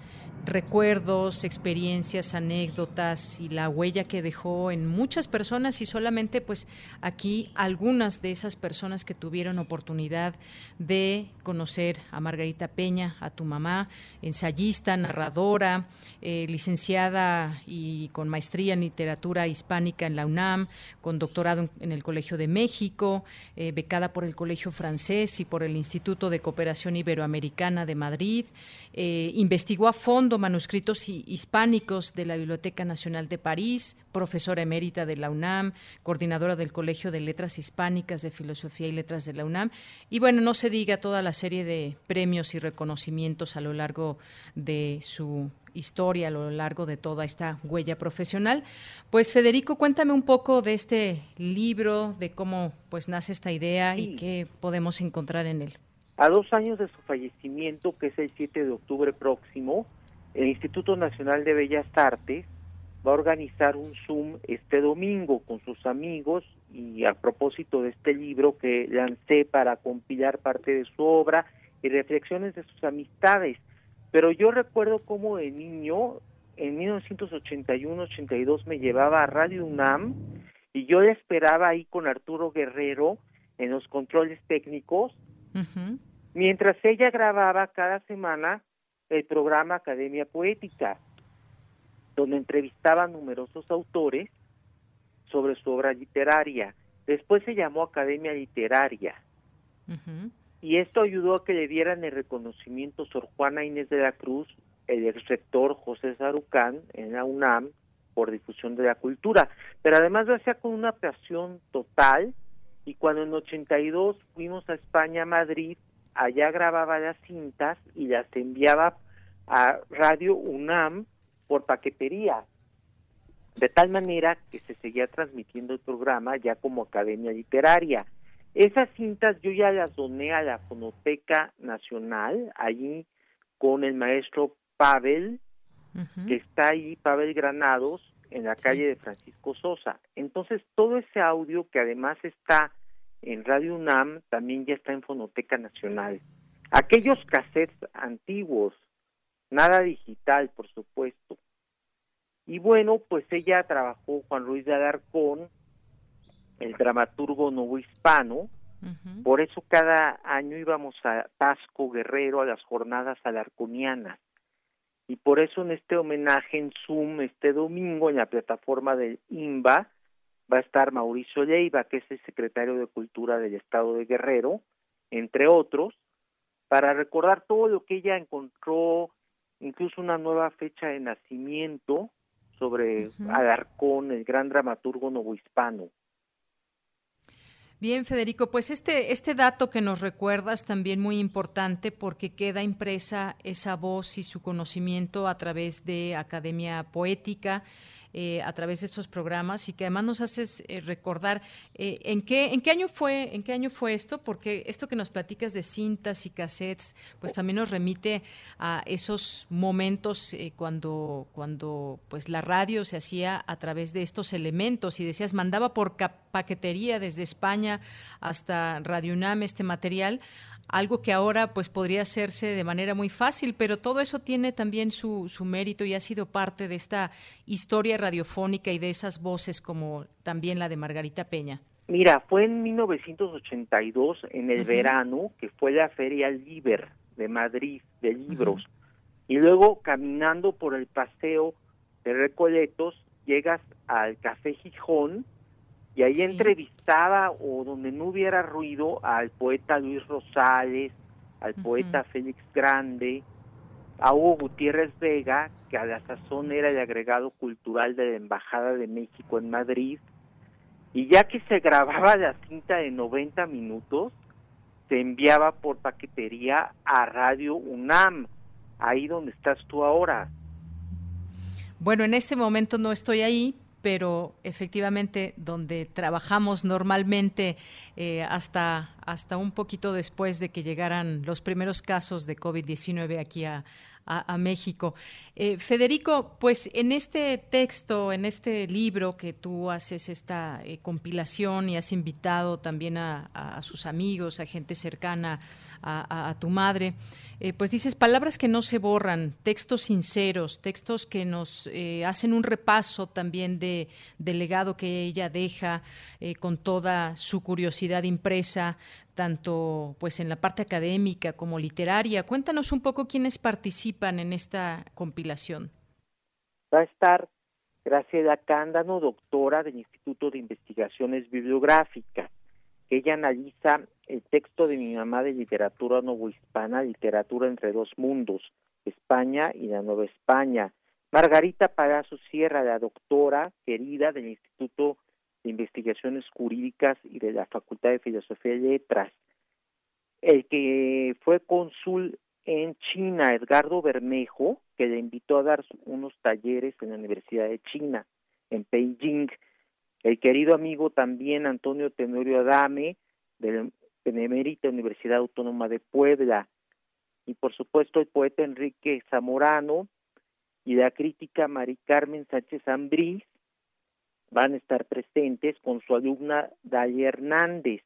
recuerdos, experiencias, anécdotas y la huella que dejó en muchas personas y solamente pues aquí algunas de esas personas que tuvieron oportunidad de conocer a Margarita Peña, a tu mamá, ensayista, narradora, eh, licenciada y con maestría en literatura hispánica en la UNAM, con doctorado en, el Colegio de México, eh, becada por el Colegio Francés y por el Instituto de Cooperación Iberoamericana de Madrid, eh, investigó a fondo manuscritos hispánicos de la Biblioteca Nacional de París, profesora emérita de la UNAM, coordinadora del Colegio de Letras Hispánicas de Filosofía y Letras de la UNAM. Y bueno, no se diga toda la serie de premios y reconocimientos a lo largo de su historia, a lo largo de toda esta huella profesional. Pues Federico, cuéntame un poco de este libro, de cómo pues nace esta idea y qué podemos encontrar en él. A dos años de su fallecimiento, que es el 7 de octubre próximo, el Instituto Nacional de Bellas Artes va a organizar un Zoom este domingo con sus amigos y a propósito de este libro que lancé para compilar parte de su obra y reflexiones de sus amistades. Pero yo recuerdo cómo de niño, en 1981-82 me llevaba a Radio UNAM y yo le esperaba ahí con Arturo Guerrero en los controles técnicos mientras ella grababa cada semana el programa Academia Poética, donde entrevistaba a numerosos autores sobre su obra literaria. Después se llamó Academia Literaria. Y esto ayudó a que le dieran el reconocimiento Sor Juana Inés de la Cruz, el ex rector José Sarucán en la UNAM por difusión de la cultura. Pero además lo hacía con una pasión total y cuando en 82 fuimos a España, a Madrid, allá grababa las cintas y las enviaba a Radio UNAM por paquetería, de tal manera que se seguía transmitiendo el programa ya como Academia Literaria. Esas cintas yo ya las doné a la Fonoteca Nacional, allí con el maestro Pavel, que está ahí, Pavel Granados, en la calle de Francisco Sosa. Entonces, todo ese audio que además está en Radio UNAM también ya está en Fonoteca Nacional. Aquellos cassettes antiguos, nada digital, por supuesto. Y bueno, pues ella trabajó, Juan Luis de Alarcón, el dramaturgo novohispano, por eso cada año íbamos a Tasco Guerrero a las jornadas alarconianas. Y por eso en este homenaje en Zoom este domingo en la plataforma del IMBA va a estar Mauricio Leiva, que es el secretario de Cultura del Estado de Guerrero, entre otros, para recordar todo lo que ella encontró, incluso una nueva fecha de nacimiento sobre Alarcón, el gran dramaturgo novohispano. Bien, Federico, pues este, este dato que nos recuerdas también muy importante porque queda impresa esa voz y su conocimiento a través de Academia Poética, eh, a través de estos programas y que además nos haces eh, recordar eh, en qué en qué año fue en qué año fue esto porque esto que nos platicas de cintas y cassettes pues también nos remite a esos momentos cuando cuando pues la radio se hacía a través de estos elementos y decías mandaba por paquetería desde España hasta Radio UNAM este material algo que ahora pues podría hacerse de manera muy fácil, pero todo eso tiene también su, su mérito y ha sido parte de esta historia radiofónica y de esas voces como también la de Margarita Peña. Mira, fue en 1982, en el verano, que fue la Feria Liber de Madrid de libros. Y luego, caminando por el paseo de Recoletos, llegas al Café Gijón y ahí entrevistaba o donde no hubiera ruido al poeta Luis Rosales, al poeta Félix Grande, a Hugo Gutiérrez Vega, que a la sazón era el agregado cultural de la Embajada de México en Madrid, y ya que se grababa la cinta de 90 minutos, se enviaba por paquetería a Radio UNAM, ahí donde estás tú ahora. Bueno, en este momento no estoy ahí, pero efectivamente donde trabajamos normalmente eh, hasta, hasta un poquito después de que llegaran los primeros casos de COVID-19 aquí a, a, México. Eh, Federico, pues en este texto, en este libro que tú haces esta eh, compilación y has invitado también a, a, sus amigos, a gente cercana a, tu madre, eh, pues dices palabras que no se borran, textos sinceros, textos que nos eh, hacen un repaso también de, del legado que ella deja eh, con toda su curiosidad impresa, tanto pues en la parte académica como literaria. Cuéntanos un poco quiénes participan en esta compilación. Va a estar Graciela Cándano, doctora del Instituto de Investigaciones Bibliográficas. Ella analiza el texto de mi mamá de literatura novohispana, literatura entre dos mundos, España y la Nueva España. Margarita Palazo Sierra, la doctora querida del Instituto de Investigaciones Jurídicas y de la Facultad de Filosofía y Letras. El que fue cónsul en China, Edgardo Bermejo, que le invitó a dar unos talleres en la Universidad de China, en Beijing. El querido amigo también Antonio Tenorio Adame, del Benemérita Universidad Autónoma de Puebla, y por supuesto el poeta Enrique Zamorano y la crítica Mari Carmen Sánchez Ambrís van a estar presentes con su alumna Dalia Hernández,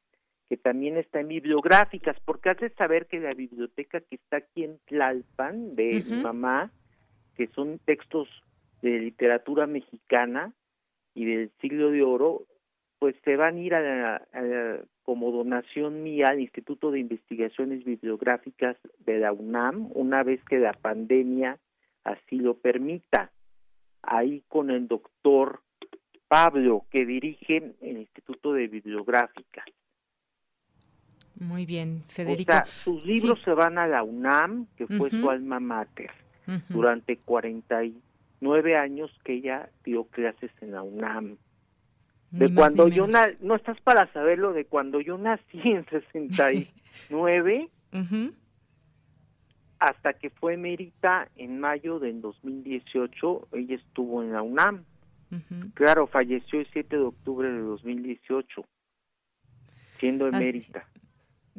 que también está en bibliográficas, porque hace saber que la biblioteca que está aquí en Tlalpan, de mi mamá, que son textos de literatura mexicana y del siglo de oro, pues se van a ir a, como donación mía al Instituto de Investigaciones Bibliográficas de la UNAM, una vez que la pandemia así lo permita. Ahí con el doctor Pablo, que dirige el Instituto de Bibliográficas. Muy bien, Federico. sus libros se van a la UNAM, que fue su alma mater, durante 49 años que ella dio clases en la UNAM de cuando yo no estás para saberlo de cuando yo nací en 69 hasta que fue emérita en mayo del 2018 ella estuvo en la UNAM. Claro falleció el 7 de octubre de 2018 siendo emérita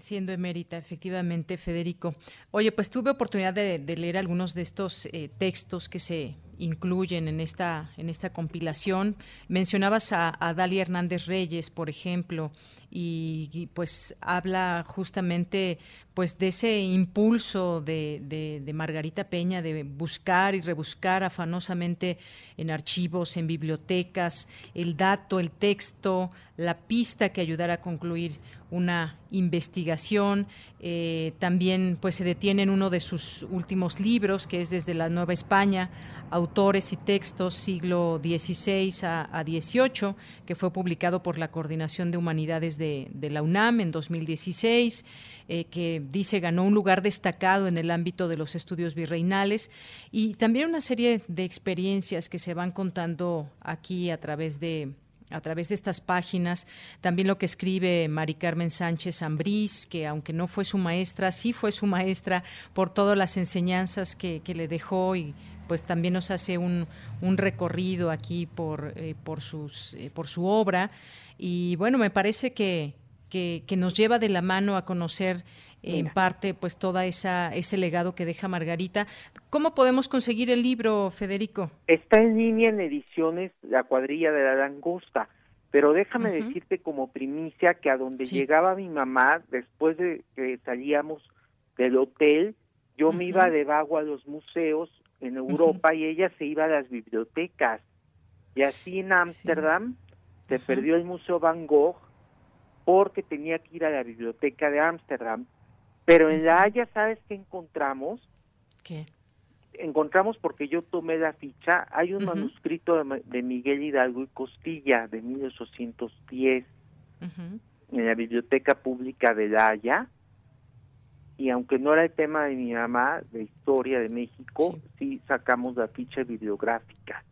Siendo emérita, efectivamente, Federico. Oye, pues tuve oportunidad de, leer algunos de estos eh, textos que se incluyen en esta, en esta compilación. Mencionabas a, a Dalia Hernández Reyes, por ejemplo, y, pues habla justamente pues de ese impulso de, de, Margarita Peña de buscar y rebuscar afanosamente en archivos, en bibliotecas, el dato, el texto, la pista que ayudara a concluir una investigación. Eh, también pues se detiene en uno de sus últimos libros, que es desde la Nueva España, autores y textos siglo XVI a, XVIII, que fue publicado por la Coordinación de Humanidades de, la UNAM en 2016, eh, que dice ganó un lugar destacado en el ámbito de los estudios virreinales y también una serie de experiencias que se van contando aquí a través de a través de estas páginas, también lo que escribe Mari Carmen Sánchez Ambrís, que aunque no fue su maestra, sí fue su maestra por todas las enseñanzas que, le dejó y pues también nos hace un, un recorrido aquí por, eh, por, sus, eh, por su obra. Y bueno, me parece que, que, que nos lleva de la mano a conocer en parte pues toda esa ese legado que deja Margarita. ¿Cómo podemos conseguir el libro, Federico? Está en línea en ediciones La cuadrilla de la langosta. Pero déjame decirte como primicia que a donde llegaba mi mamá, después de que salíamos del hotel, yo me iba de vago a los museos en Europa y ella se iba a las bibliotecas. Y así en Ámsterdam se perdió el Museo Van Gogh porque tenía que ir a la biblioteca de Ámsterdam. Pero en La Haya, ¿sabes qué encontramos? ¿Qué? Encontramos porque yo tomé la ficha, hay un manuscrito de, Miguel Hidalgo y Costilla de 1810 en la Biblioteca Pública de La Haya. Y aunque no era el tema de mi mamá, de historia de México, sí, sacamos la ficha bibliográfica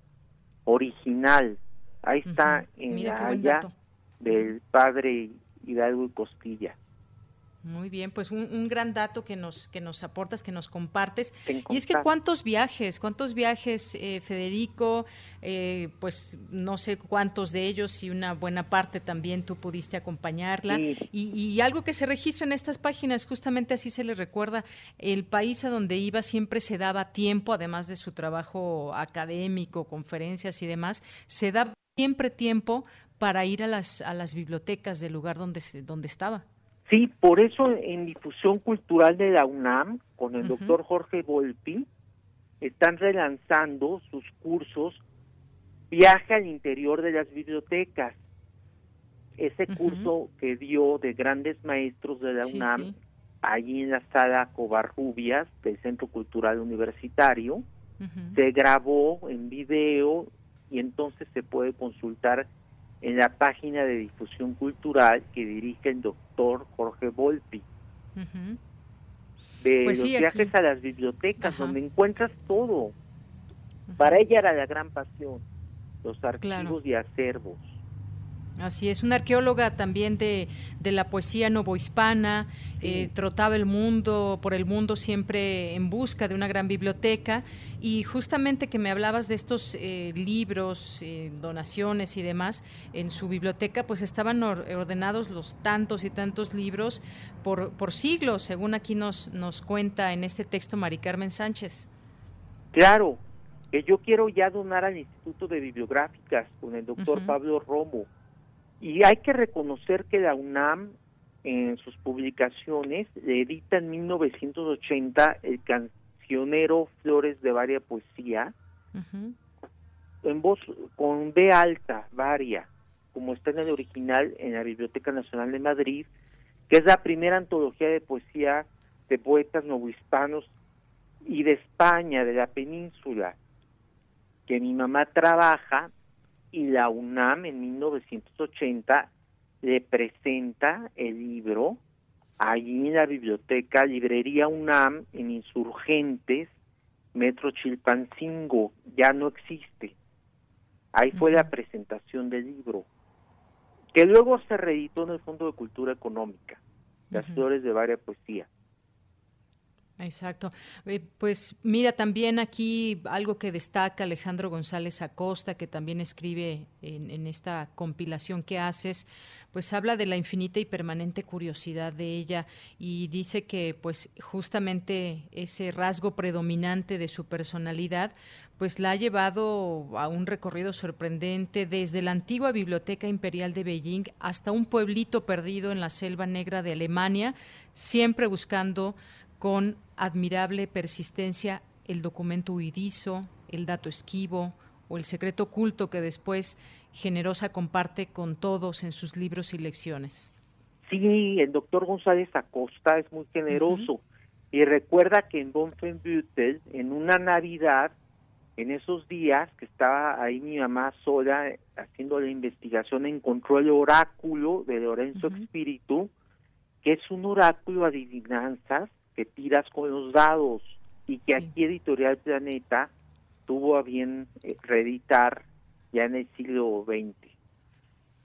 original. Ahí está en La Haya del padre Hidalgo y Costilla. Muy bien, pues un, gran dato que nos que nos aportas, que nos compartes. Y es que cuántos viajes, cuántos viajes, eh, Federico, eh, pues no sé cuántos de ellos y una buena parte también tú pudiste acompañarla. Y, algo que se registra en estas páginas, justamente así se le recuerda, el país a donde iba siempre se daba tiempo, además de su trabajo académico, conferencias y demás, se daba siempre tiempo para ir a las, a las bibliotecas del lugar donde, donde estaba. Sí, por eso en difusión cultural de la UNAM, con el doctor Jorge Volpi, están relanzando sus cursos Viaje al interior de las bibliotecas. Ese curso que dio de grandes maestros de la UNAM, allí en la sala Covarrubias del Centro Cultural Universitario, se grabó en video y entonces se puede consultar en la página de difusión cultural que dirige el doctor Jorge Volpi. De pues los viajes a las bibliotecas, donde encuentras todo. Para ella era la gran pasión, los archivos y acervos. Así es, una arqueóloga también de, de la poesía novohispana, eh, trotaba el mundo, por el mundo siempre en busca de una gran biblioteca. Y justamente que me hablabas de estos eh, libros, eh, donaciones y demás, en su biblioteca pues estaban ordenados los tantos y tantos libros por, por siglos, según aquí nos, nos cuenta en este texto Mari Carmen Sánchez. Claro, que yo quiero ya donar al Instituto de Bibliográficas con el doctor Pablo Romo y hay que reconocer que la UNAM en sus publicaciones le edita en 1980 el cancionero Flores de Varia Poesía. En voz con B alta, varia, como está en el original en la Biblioteca Nacional de Madrid, que es la primera antología de poesía de poetas novohispanos y de España, de la península, que mi mamá trabaja y la UNAM en 1980 le presenta el libro allí en la biblioteca Librería UNAM en Insurgentes, Metro Chilpancingo, ya no existe. Ahí fue la presentación del libro, que luego se reeditó en el Fondo de Cultura Económica, Las Flores de Varia Poesía. Exacto. Eh, pues mira, también aquí algo que destaca Alejandro González Acosta, que también escribe en, esta compilación que haces, pues habla de la infinita y permanente curiosidad de ella y dice que pues justamente ese rasgo predominante de su personalidad pues la ha llevado a un recorrido sorprendente desde la antigua Biblioteca Imperial de Beijing hasta un pueblito perdido en la selva negra de Alemania, siempre buscando con admirable persistencia el documento huidizo, el dato esquivo o el secreto oculto que después generosa comparte con todos en sus libros y lecciones. Sí, el doctor González Acosta es muy generoso y recuerda que en Bonfenbüttel, en una Navidad, en esos días que estaba ahí mi mamá sola haciendo la investigación, encontró el oráculo de Lorenzo Espíritu, que es un oráculo adivinanzas que tiras con los dados y que aquí Editorial Planeta tuvo a bien eh, reeditar ya en el siglo XX.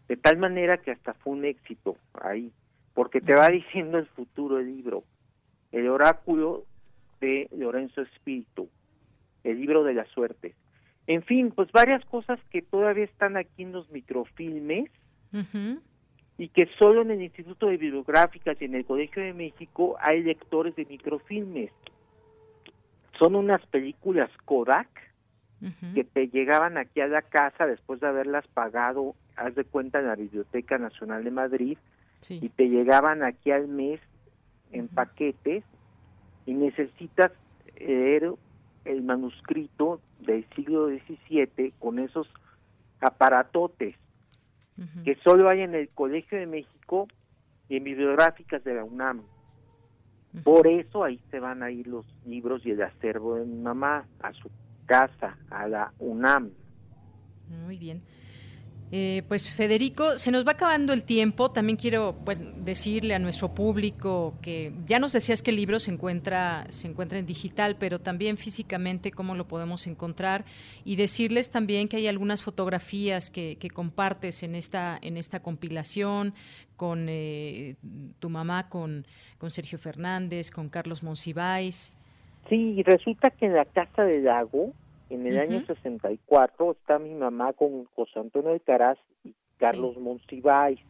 De tal manera que hasta fue un éxito ahí, porque te va diciendo el futuro del libro. El oráculo de Lorenzo Espíritu, el libro de las suertes. En fin, pues varias cosas que todavía están aquí en los microfilmes y que solo en el Instituto de Bibliográficas y en el Colegio de México hay lectores de microfilmes. Son unas películas Kodak que te llegaban aquí a la casa después de haberlas pagado haz de cuenta, en la Biblioteca Nacional de Madrid, y te llegaban aquí al mes en paquetes y necesitas leer el manuscrito del siglo XVII con esos aparatotes que solo hay en el Colegio de México y en bibliográficas de la UNAM. Por eso ahí se van a ir los libros y el acervo de mi mamá a su casa, a la UNAM. Muy bien. Eh, pues Federico, se nos va acabando el tiempo. También quiero decirle a nuestro público que ya nos decías que el libro se encuentra, se encuentra en digital, pero también físicamente cómo lo podemos encontrar y decirles también que hay algunas fotografías que, compartes en esta, en esta compilación con eh, tu mamá, con, con Sergio Fernández, con Carlos Monsiváis. Sí, resulta que en la Casa del Lago en el año 64 está mi mamá con José Antonio de Caraz y Carlos Monsiváis.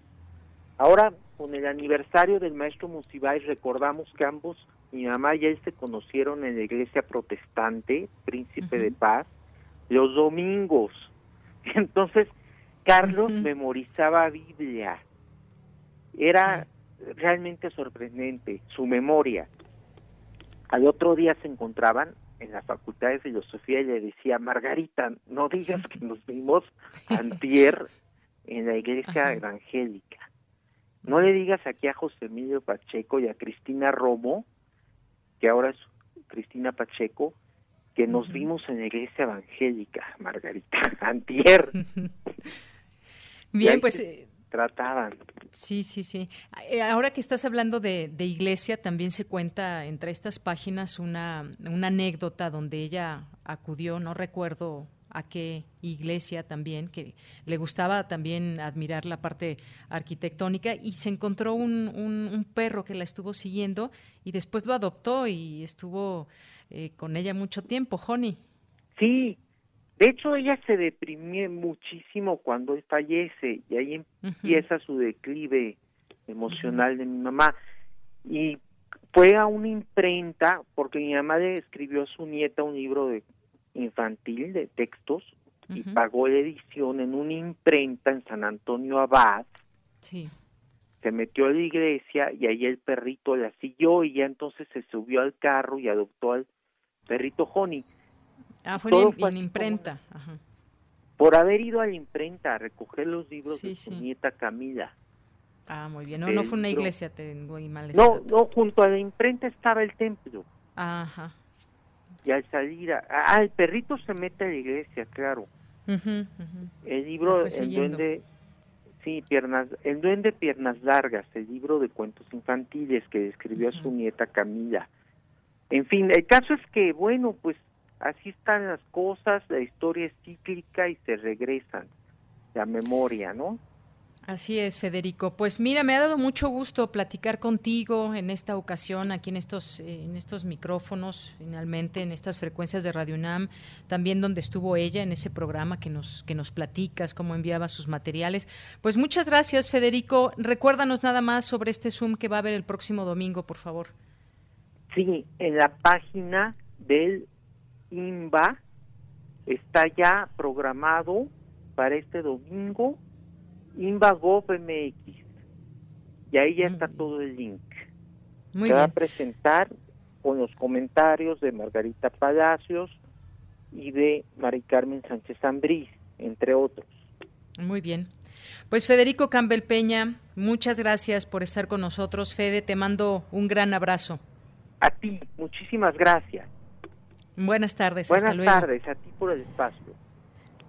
Ahora, con el aniversario del maestro Monsiváis, recordamos que ambos, mi mamá y él se conocieron en la iglesia protestante, Príncipe de Paz, los domingos. Entonces, Carlos memorizaba Biblia. Era realmente sorprendente su memoria. Al otro día se encontraban en la Facultad de Filosofía y le decía, Margarita, no digas que nos vimos antier en la iglesia evangélica. No le digas aquí a José Emilio Pacheco y a Cristina Romo, que ahora es Cristina Pacheco, que nos vimos en la iglesia evangélica, Margarita, antier. Bien, pues trataban. Sí, sí, sí. Eh, ahora que estás hablando de, iglesia, también se cuenta entre estas páginas una, una anécdota donde ella acudió, no recuerdo a qué iglesia también, que le gustaba también admirar la parte arquitectónica y se encontró un, un, perro que la estuvo siguiendo y después lo adoptó y estuvo eh, con ella mucho tiempo, Honey. Sí, de hecho, ella se deprimió muchísimo cuando él fallece y ahí empieza su declive emocional de mi mamá. Y fue a una imprenta, porque mi mamá le escribió a su nieta un libro de infantil de textos y pagó la edición en una imprenta en San Antonio Abad. Sí. Se metió a la iglesia y ahí el perrito la siguió y ya entonces se subió al carro y adoptó al perrito Honey. Ah, fue en, imprenta. Por haber ido a la imprenta a recoger los libros de su nieta Camila. Ah, muy bien. No, no fue una iglesia, tengo No, no, junto a la imprenta estaba el templo. Ajá. Y al salir, ah, el perrito se mete a la iglesia, claro. El libro, el duende, sí, piernas, el duende piernas largas, el libro de cuentos infantiles que escribió a su nieta Camila. En fin, el caso es que, bueno, pues así están las cosas, la historia es cíclica y se regresan, la memoria, ¿no? Así es, Federico. Pues mira, me ha dado mucho gusto platicar contigo en esta ocasión, aquí en estos, eh, en estos micrófonos, finalmente, en estas frecuencias de Radio UNAM, también donde estuvo ella en ese programa que nos, que nos platicas, cómo enviaba sus materiales. Pues muchas gracias, Federico. Recuérdanos nada más sobre este Zoom que va a haber el próximo domingo, por favor. Sí, en la página del INVA está ya programado para este domingo, INVA MX. Y ahí ya está todo el link. Se va a presentar con los comentarios de Margarita Palacios y de Mari Carmen Sánchez Ambrís, entre otros. Muy bien. Pues Federico Campbell Peña, muchas gracias por estar con nosotros. Fede, te mando un gran abrazo. A ti, muchísimas gracias. Buenas tardes. Buenas tardes, a ti por el espacio.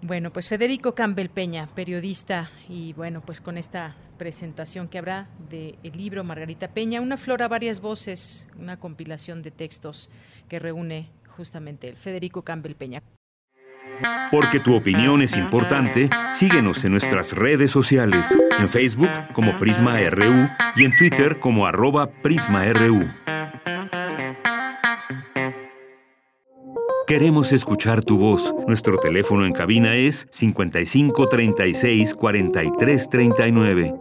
Bueno, pues Federico Campbell Peña, periodista, y bueno, pues con esta presentación que habrá del libro Margarita Peña, una flora, varias voces, una compilación de textos que reúne justamente el Federico Campbell Peña. Porque tu opinión es importante, síguenos en nuestras redes sociales, en Facebook como Prisma RU y en Twitter como arroba PrismaRU. Queremos escuchar tu voz. Nuestro teléfono en cabina es 55 36 43 39.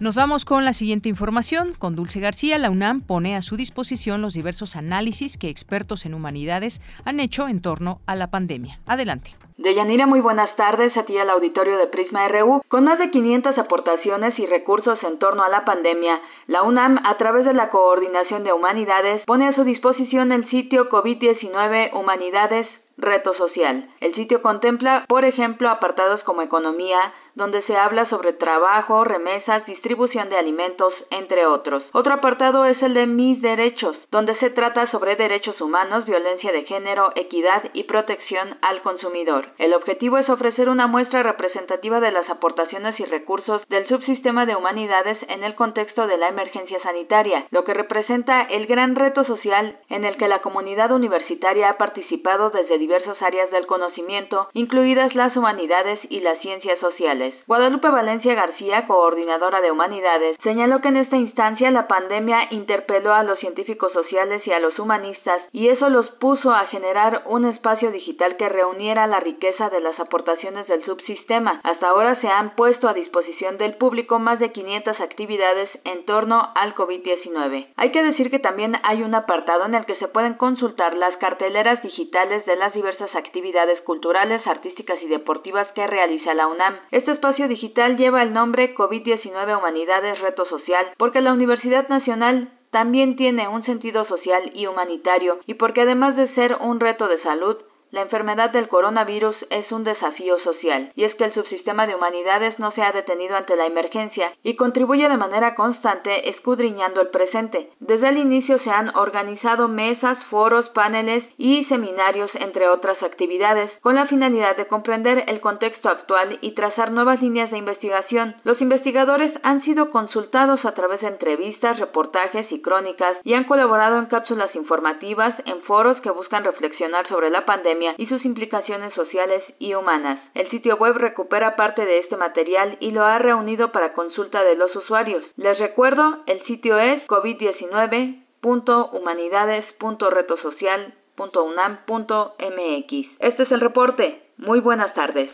Nos vamos con la siguiente información. Con Dulce García, la UNAM pone a su disposición los diversos análisis que expertos en humanidades han hecho en torno a la pandemia. Adelante. Deyanira, muy buenas tardes a ti al auditorio de Prisma RU. Con más de 500 aportaciones y recursos en torno a la pandemia, la UNAM, a través de la Coordinación de Humanidades, pone a su disposición el sitio COVID-19 Humanidades Reto Social. El sitio contempla, por ejemplo, apartados como economía, donde se habla sobre trabajo, remesas, distribución de alimentos, entre otros. Otro apartado es el de Mis Derechos, donde se trata sobre derechos humanos, violencia de género, equidad y protección al consumidor. El objetivo es ofrecer una muestra representativa de las aportaciones y recursos del subsistema de humanidades en el contexto de la emergencia sanitaria, lo que representa el gran reto social en el que la comunidad universitaria ha participado desde diversas áreas del conocimiento, incluidas las humanidades y las ciencias sociales. Guadalupe Valencia García, coordinadora de Humanidades, señaló que en esta instancia la pandemia interpeló a los científicos sociales y a los humanistas y eso los puso a generar un espacio digital que reuniera la riqueza de las aportaciones del subsistema. Hasta ahora se han puesto a disposición del público más de 500 actividades en torno al COVID-19. Hay que decir que también hay un apartado en el que se pueden consultar las carteleras digitales de las diversas actividades culturales, artísticas y deportivas que realiza la UNAM. Espacio digital lleva el nombre COVID-19 Humanidades Reto Social porque la Universidad Nacional también tiene un sentido social y humanitario y porque además de ser un reto de salud, la enfermedad del coronavirus es un desafío social, y es que el subsistema de humanidades no se ha detenido ante la emergencia y contribuye de manera constante escudriñando el presente. Desde el inicio se han organizado mesas, foros, paneles y seminarios, entre otras actividades, con la finalidad de comprender el contexto actual y trazar nuevas líneas de investigación. Los investigadores han sido consultados a través de entrevistas, reportajes y crónicas y han colaborado en cápsulas informativas, en foros que buscan reflexionar sobre la pandemia y sus implicaciones sociales y humanas. El sitio web recupera parte de este material y lo ha reunido para consulta de los usuarios. Les recuerdo, el sitio es covid19.humanidades.retosocial.unam.mx. Este es el reporte. Muy buenas tardes.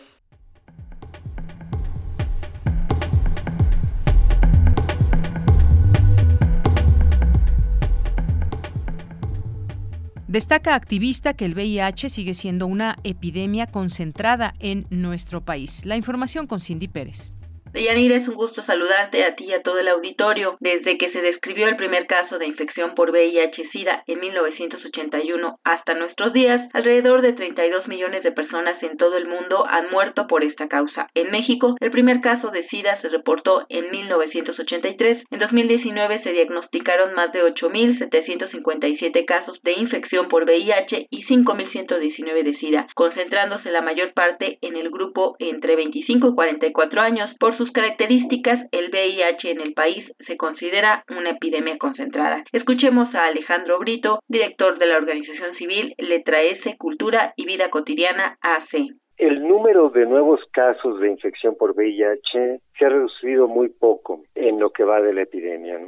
Destaca activista que el VIH sigue siendo una epidemia concentrada en nuestro país. La información con Cindy Pérez. Deyanira, es un gusto saludarte a ti y a todo el auditorio. Desde que se describió el primer caso de infección por VIH-Sida en 1981 hasta nuestros días, alrededor de 32 millones de personas en todo el mundo han muerto por esta causa. En México, el primer caso de SIDA se reportó en 1983. En 2019 se diagnosticaron más de 8.757 casos de infección por VIH y 5.119 de SIDA, concentrándose la mayor parte en el grupo entre 25 y 44 años. Por su características, el VIH en el país se considera una epidemia concentrada. Escuchemos a Alejandro Brito, director de la organización civil Letra S, Cultura y Vida Cotidiana AC. El número de nuevos casos de infección por VIH se ha reducido muy poco en lo que va de la epidemia.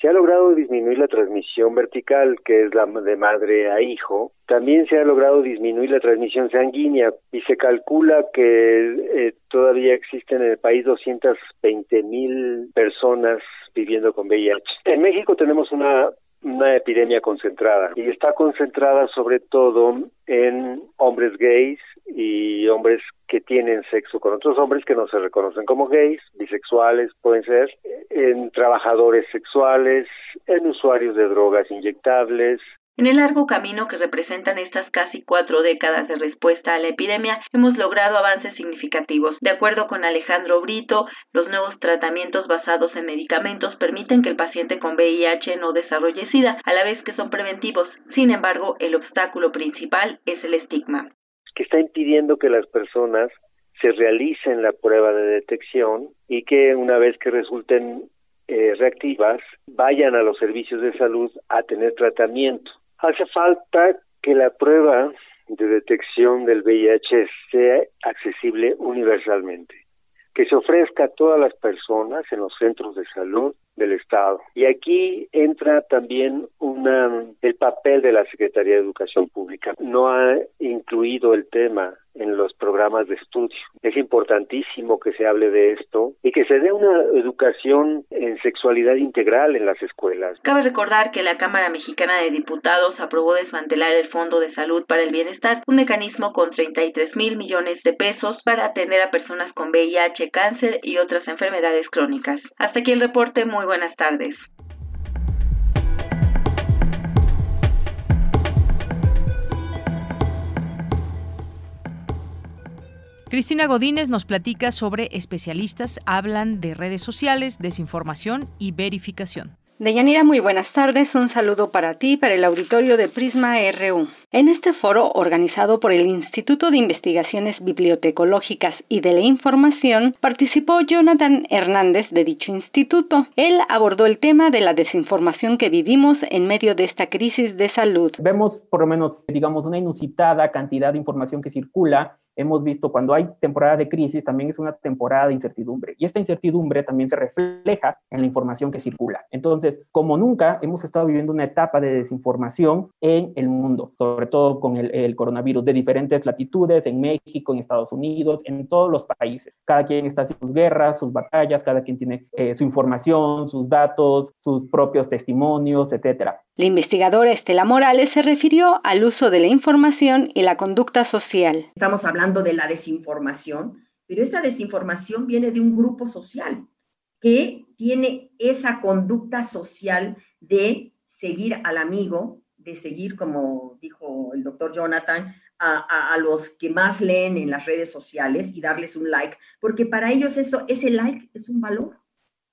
Se ha logrado disminuir la transmisión vertical, que es la de madre a hijo. También se ha logrado disminuir la transmisión sanguínea y se calcula que eh, todavía existen en el país 220 mil personas viviendo con VIH. En México tenemos una una epidemia concentrada. Y está concentrada sobre todo en hombres gays y hombres que tienen sexo con otros hombres que no se reconocen como gays, bisexuales pueden ser, en trabajadores sexuales, en usuarios de drogas inyectables, en el largo camino que representan estas casi cuatro décadas de respuesta a la epidemia, hemos logrado avances significativos. De acuerdo con Alejandro Brito, los nuevos tratamientos basados en medicamentos permiten que el paciente con VIH no desarrolle SIDA, a la vez que son preventivos. Sin embargo, el obstáculo principal es el estigma. Que está impidiendo que las personas se realicen la prueba de detección y que una vez que resulten eh, reactivas vayan a los servicios de salud a tener tratamiento. Hace falta que la prueba de detección del VIH sea accesible universalmente, que se ofrezca a todas las personas en los centros de salud del Estado. Y aquí entra también una, el papel de la Secretaría de Educación Pública. No ha incluido el tema en los programas de estudio. Es importantísimo que se hable de esto y que se dé una educación en sexualidad integral en las escuelas. Cabe recordar que la Cámara Mexicana de Diputados aprobó desmantelar el Fondo de Salud para el Bienestar, un mecanismo con 33 mil millones de pesos para atender a personas con VIH, cáncer y otras enfermedades crónicas. Hasta aquí el reporte. Muy buenas tardes. Cristina Godínez nos platica sobre especialistas hablan de redes sociales, desinformación y verificación. Deyanira, muy buenas tardes. Un saludo para ti, para el auditorio de Prisma RU. En este foro, organizado por el Instituto de Investigaciones Bibliotecológicas y de la Información, participó Jonathan Hernández de dicho instituto. Él abordó el tema de la desinformación que vivimos en medio de esta crisis de salud. Vemos, por lo menos, digamos, una inusitada cantidad de información que circula hemos visto cuando hay temporada de crisis, también es una temporada de incertidumbre. Y esta incertidumbre también se refleja en la información que circula. Entonces, como nunca, hemos estado viviendo una etapa de desinformación en el mundo, todo con el, coronavirus, de diferentes latitudes, en México, en Estados Unidos, en todos los países. Cada quien está haciendo sus guerras, sus batallas, cada quien tiene eh, su información, sus datos, sus propios testimonios, etcétera. La investigadora Estela Morales se refirió al uso de la información y la conducta social. Estamos hablando de la desinformación, pero esta desinformación viene de un grupo social que tiene esa conducta social de seguir al amigo, de seguir, como dijo el doctor Jonathan, a, los que más leen en las redes sociales y darles un like, porque para ellos eso, ese like es un valor.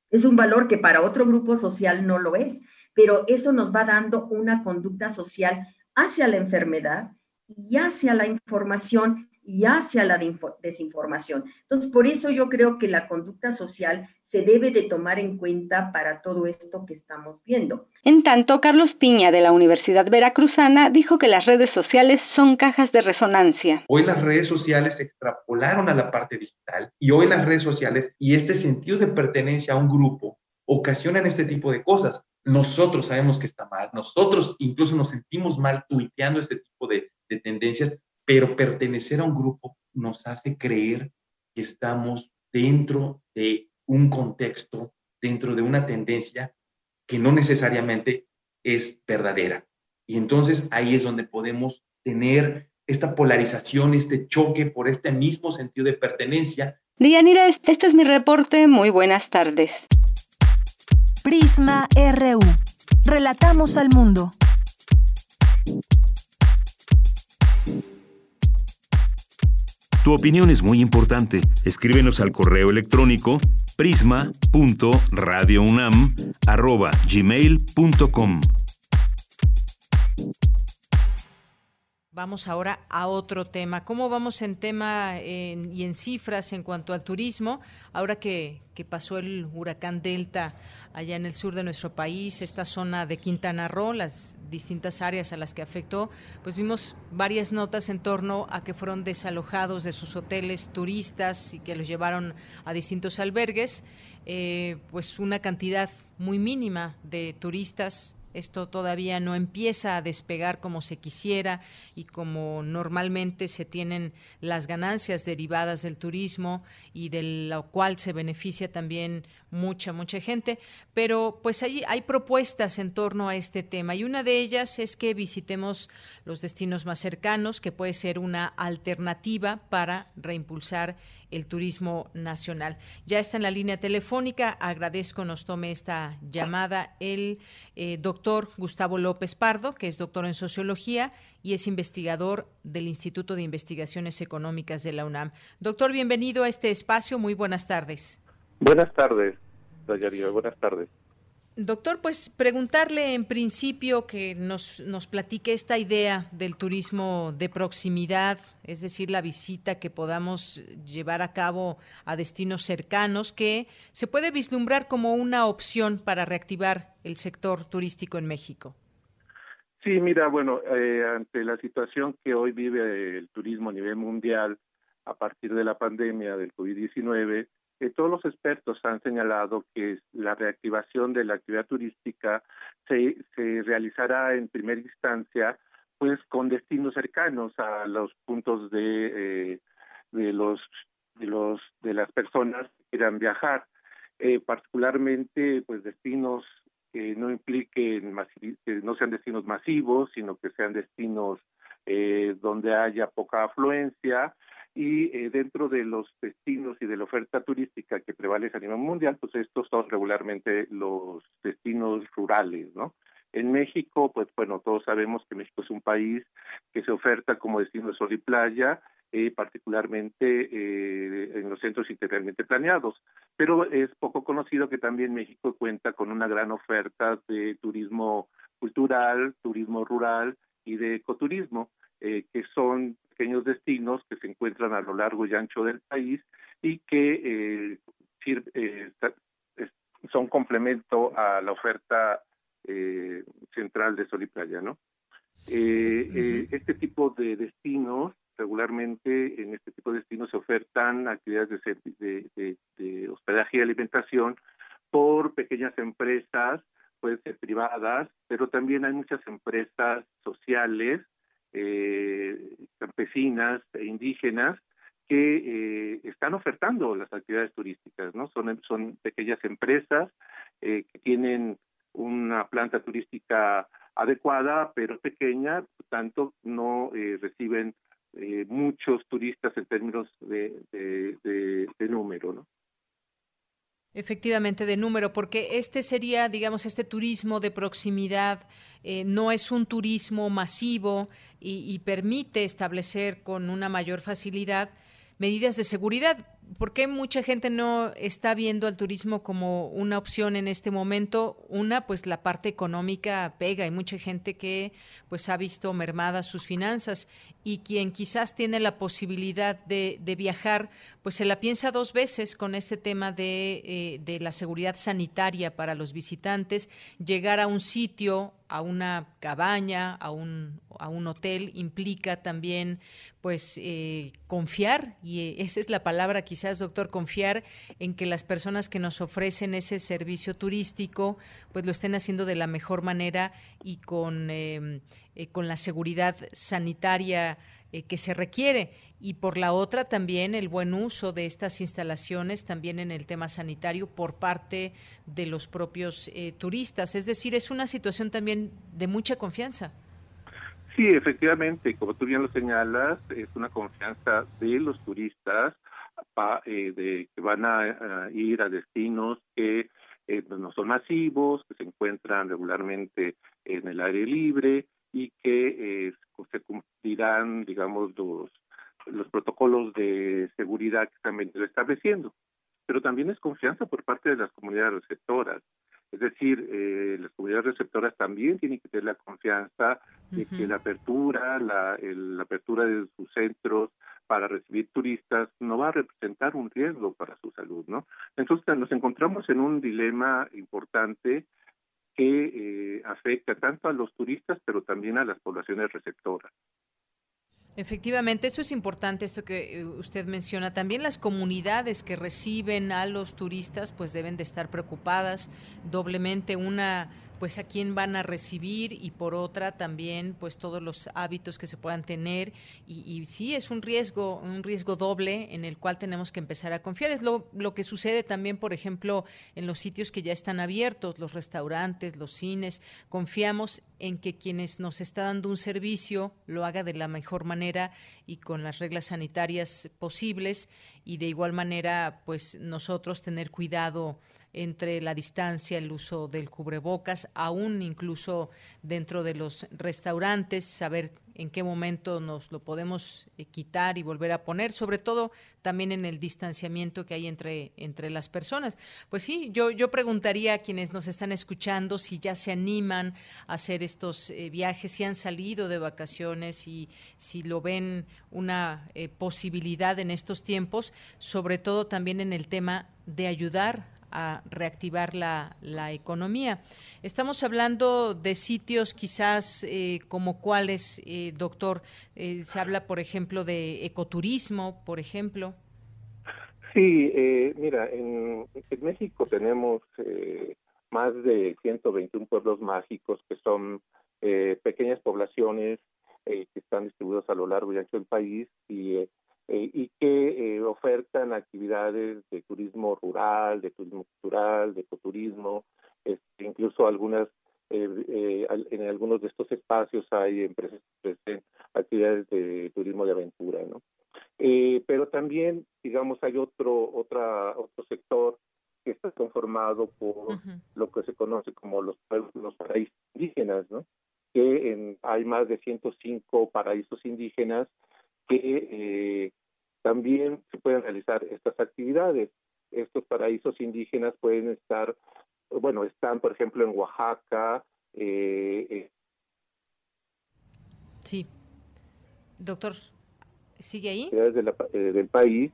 Es un valor que para otro grupo social no lo es pero eso nos va dando una conducta social hacia la enfermedad y hacia la información y hacia la desinformación. Entonces, por eso yo creo que la conducta social se debe de tomar en cuenta para todo esto que estamos viendo. En tanto, Carlos Piña de la Universidad Veracruzana dijo que las redes sociales son cajas de resonancia. Hoy las redes sociales se extrapolaron a la parte digital y hoy las redes sociales y este sentido de pertenencia a un grupo ocasionan este tipo de cosas nosotros sabemos que está mal, nosotros incluso nos sentimos mal tuiteando este tipo de, tendencias, pero pertenecer a un grupo nos hace creer que estamos dentro de un contexto, dentro de una tendencia que no necesariamente es verdadera. Y entonces ahí es donde podemos tener esta polarización, este choque por este mismo sentido de pertenencia. Dianira, este es mi reporte. Muy buenas tardes. Prisma RU. Relatamos al mundo. Tu opinión es muy importante. Escríbenos al correo electrónico prisma.radiounam@gmail.com. Vamos ahora a otro tema. ¿Cómo vamos en tema y en cifras en cuanto al turismo? Ahora que, que, pasó el huracán Delta allá en el sur de nuestro país, esta zona de Quintana Roo, las distintas áreas a las que afectó, pues vimos varias notas en torno a que fueron desalojados de sus hoteles turistas y que los llevaron a distintos albergues, eh, pues una cantidad muy mínima de turistas esto todavía no empieza a despegar como se quisiera y como normalmente se tienen las ganancias derivadas del turismo y de lo cual se beneficia también mucha, mucha gente. Pero pues hay, hay propuestas en torno a este tema y una de ellas es que visitemos los destinos más cercanos, que puede ser una alternativa para reimpulsar el turismo nacional. Ya está en la línea telefónica, agradezco nos tome esta llamada el eh, doctor Gustavo López Pardo, que es doctor en sociología y es investigador del Instituto de Investigaciones Económicas de la UNAM. Doctor, bienvenido a este espacio, muy buenas tardes. Buenas tardes, Dayario, buenas tardes. Doctor, pues preguntarle en principio que nos, nos platique esta idea del turismo de proximidad, es decir, la visita que podamos llevar a cabo a destinos cercanos, que se puede vislumbrar como una opción para reactivar el sector turístico en México. Sí, mira, bueno, eh, ante la situación que hoy vive el turismo a nivel mundial a partir de la pandemia del COVID-19, todos los expertos han señalado que la reactivación de la actividad turística se, se realizará en primera instancia pues con destinos cercanos a los puntos de, eh, de los de los de las personas que quieran viajar. Eh, particularmente pues destinos que no impliquen que no sean destinos masivos sino que sean destinos eh, donde haya poca afluencia y eh, dentro de los destinos y de la oferta turística que prevalece a nivel mundial, pues estos son regularmente los destinos rurales, ¿no? En México, pues bueno, todos sabemos que México es un país que se oferta como destino de sol y playa, eh, particularmente eh, en los centros integralmente planeados. Pero es poco conocido que también México cuenta con una gran oferta de turismo cultural, turismo rural y de ecoturismo, eh, que son pequeños destinos que se encuentran a lo largo y ancho del país y que son complemento a la oferta eh, central de Sol y Playa, ¿no? Eh, eh, este tipo de destinos, regularmente en este tipo de destinos se ofertan actividades de, de, hospedaje y alimentación por pequeñas empresas, pueden ser privadas, pero también hay muchas empresas sociales, campesinas e indígenas que están ofertando las actividades turísticas, ¿no? Son, son pequeñas empresas que tienen una planta turística adecuada, pero pequeña, por tanto no eh, reciben eh, muchos turistas en términos de, de, número, ¿no? Efectivamente, de número, porque este sería, digamos, este turismo de proximidad, eh, no es un turismo masivo y, y permite establecer con una mayor facilidad medidas de seguridad. ¿Por qué mucha gente no está viendo al turismo como una opción en este momento? Una, pues la parte económica pega. Hay mucha gente que pues ha visto mermadas sus finanzas y quien quizás tiene la posibilidad de, viajar, pues se la piensa dos veces con este tema de, eh, de la seguridad sanitaria para los visitantes. Llegar a un sitio a una cabaña, a un, a un hotel, implica también pues eh, confiar, y eh, esa es la palabra quizás, doctor, confiar en que las personas que nos ofrecen ese servicio turístico pues lo estén haciendo de la mejor manera y con, eh, con la seguridad sanitaria que se requiere y por la otra también el buen uso de estas instalaciones también en el tema sanitario por parte de los propios eh, turistas. Es decir, es una situación también de mucha confianza. Sí, efectivamente, como tú bien lo señalas, es una confianza de los turistas eh, de que van a, ir a destinos que eh, no son masivos, que se encuentran regularmente en el aire libre y que se cumplirán, digamos, los los protocolos de seguridad que también venido estableciendo. Pero también es confianza por parte de las comunidades receptoras. Es decir, eh, las comunidades receptoras también tienen que tener la confianza de que la apertura, la, la apertura de sus centros para recibir turistas no va a representar un riesgo para su salud, ¿no? Entonces nos encontramos en un dilema importante que eh, afecta tanto a los turistas, pero también a las poblaciones receptoras. Efectivamente, eso es importante, esto que eh, usted menciona. También las comunidades que reciben a los turistas, pues deben de estar preocupadas doblemente. Una pues a quién van a recibir y por otra también pues todos los hábitos que se puedan tener. Y, y, sí es un riesgo un riesgo doble en el cual tenemos que empezar a confiar. Es lo, lo que sucede también por ejemplo en los sitios que ya están abiertos los restaurantes los cines. Confiamos en que quienes nos está dando un servicio lo haga de la mejor manera y con las reglas sanitarias posibles y de igual manera pues nosotros tener cuidado entre la distancia, el uso del cubrebocas, aún incluso dentro de los restaurantes, saber en qué momento nos lo podemos eh, quitar y volver a poner, sobre todo también en el distanciamiento que hay entre, entre las personas. Pues sí, yo, yo preguntaría a quienes nos están escuchando si ya se animan a hacer estos eh, viajes, si han salido de vacaciones y si lo ven una eh, posibilidad en estos tiempos, sobre todo también en el tema de ayudar a reactivar la, la economía. Estamos hablando de sitios quizás eh, como cuáles, eh, doctor, eh, se habla, por ejemplo, de ecoturismo, por ejemplo. Sí, mira, en, en, México tenemos más de 121 pueblos mágicos que son pequeñas poblaciones que están distribuidos a lo largo y ancho del país y, y que ofertan actividades de turismo rural, de turismo cultural, de ecoturismo, este, incluso algunas en algunos de estos espacios hay empresas que ofrecen actividades de turismo de aventura, ¿no? Eh, pero también, digamos, hay otro, otra, otro sector que está conformado por lo que se conoce como los, los paraísos indígenas, ¿no? Que en, hay más de 105 paraísos indígenas que eh, también se pueden realizar estas actividades. Estos paraísos indígenas pueden estar, bueno, están, por ejemplo, en Oaxaca. Eh, sí. Doctor, ¿Sigue ahí? Eh, del país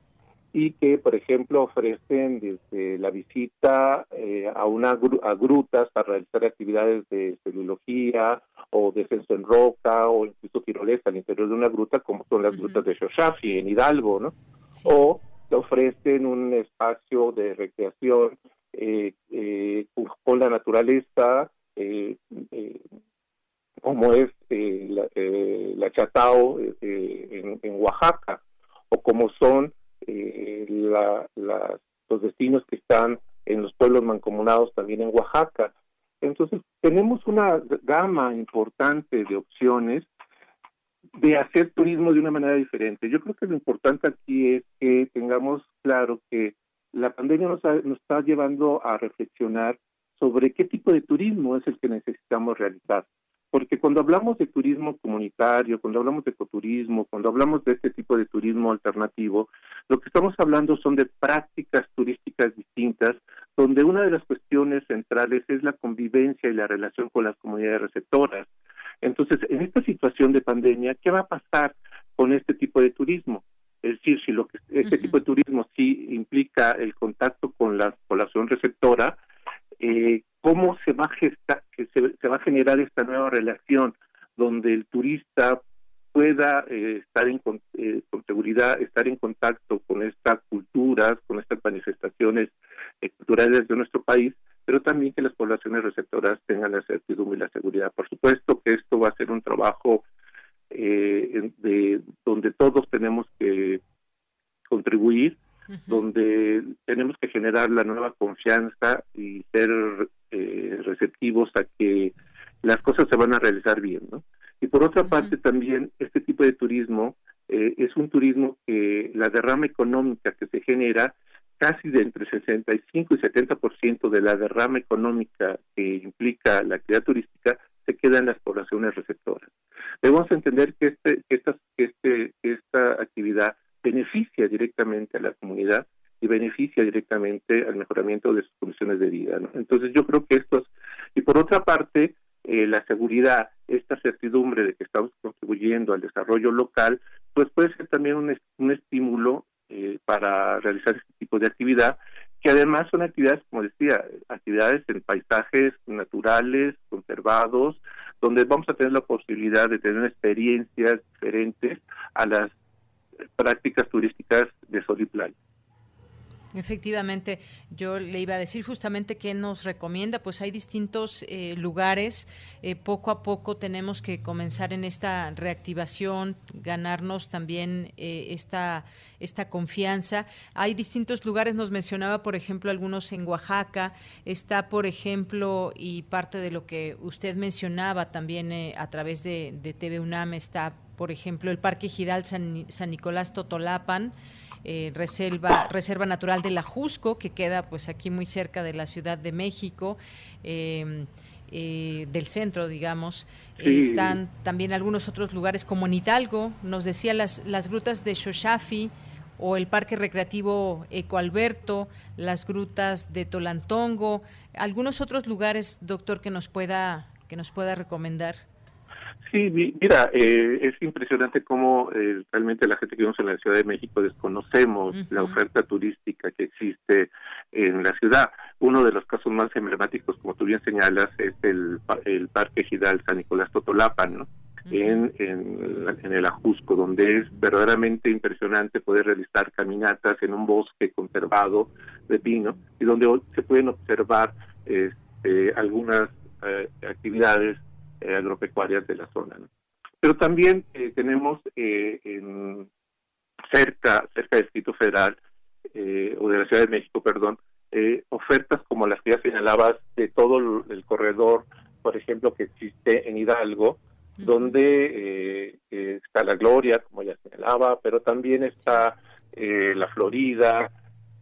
y que, por ejemplo, ofrecen desde la visita eh, a, una a grutas para realizar actividades de celulología o descenso en roca o incluso tirolesa al interior de una gruta, como son las grutas de Shoshafi en Hidalgo, ¿no? O te ofrecen un espacio de recreación eh, con la naturaleza, como es eh, la, eh, la, Chatao eh, en, Oaxaca, o como son la, los destinos que están en los pueblos mancomunados también en Oaxaca. Entonces, tenemos una gama importante de opciones de hacer turismo de una manera diferente. Yo creo que lo importante aquí es que tengamos claro que la pandemia nos, nos está llevando a reflexionar sobre qué tipo de turismo es el que necesitamos realizar porque cuando hablamos de turismo comunitario, cuando hablamos de ecoturismo, cuando hablamos de este tipo de turismo alternativo, lo que estamos hablando son de prácticas turísticas distintas, donde una de las cuestiones centrales es la convivencia y la relación con las comunidades receptoras. Entonces, en esta situación de pandemia, ¿qué va a pasar con este tipo de turismo? Es decir, si lo que este tipo de turismo sí implica el contacto con la población receptora, eh, cómo se va a gestar, que se, va a generar esta nueva relación donde el turista pueda eh, estar en, eh, con seguridad, estar en contacto con estas culturas, con estas manifestaciones eh, culturales de nuestro país, pero también que las poblaciones receptoras tengan la certidumbre y la seguridad. Por supuesto que esto va a ser un trabajo de donde todos tenemos que contribuir, donde tenemos que generar la nueva confianza y ser eh, receptivos a que las cosas se van a realizar bien, ¿no? Y por otra parte también este tipo de turismo eh, es un turismo que la derrama económica que se genera casi de entre 65 y 70% de la derrama económica que implica la actividad turística se queda en las poblaciones receptoras. Debemos entender que, este, que, esta, este, esta actividad beneficia directamente a la comunidad y beneficia directamente al mejoramiento de sus condiciones de vida. Entonces yo creo que estos, y por otra parte, eh, la seguridad, esta certidumbre de que estamos contribuyendo al desarrollo local, pues puede ser también un, un estímulo eh, para realizar este tipo de actividad, que además son actividades, como decía, actividades en paisajes naturales, conservados, donde vamos a tener la posibilidad de tener experiencias diferentes a las prácticas turísticas de sol y playa. Efectivamente, yo le iba a decir justamente que nos recomienda, pues hay distintos eh, lugares, eh, poco a poco tenemos que comenzar en esta reactivación, ganarnos también eh, esta, esta confianza. Hay distintos lugares, nos mencionaba, por ejemplo, algunos en Oaxaca, está, por ejemplo, y parte de lo que usted mencionaba también a través de, de TV UNAM, está, por ejemplo, el Parque Gidal San, San Nicolás Totolapan, eh, reserva, reserva natural de la Jusco, que queda pues aquí muy cerca de la Ciudad de México. Em, eh, del centro, digamos. están también algunos otros lugares como en Hidalgo, nos decía las, las grutas de Shoshafi o el Parque Recreativo Ecoalberto, las grutas de Tolantongo, algunos otros lugares, doctor, que nos pueda, que nos pueda recomendar. Sí, mira, eh, es impresionante cómo eh, realmente la gente que vivimos en la Ciudad de México desconocemos la oferta turística que existe en la ciudad. Uno de los casos más emblemáticos, como tú bien señalas, es el, el Parque Gidal San Nicolás Totolapan, ¿no? en, en, el Ajusco, donde es verdaderamente impresionante poder realizar caminatas en un bosque conservado de pino y donde se pueden observar este, algunas eh, actividades eh, agropecuarias de la zona. Pero también eh, tenemos eh, en cerca, cerca del Distrito Federal, eh, o de la Ciudad de México, perdón, ofertas como las que ya señalabas de todo el corredor, por ejemplo, que existe en Hidalgo, donde está la Gloria, como ya señalaba, pero también está la Florida,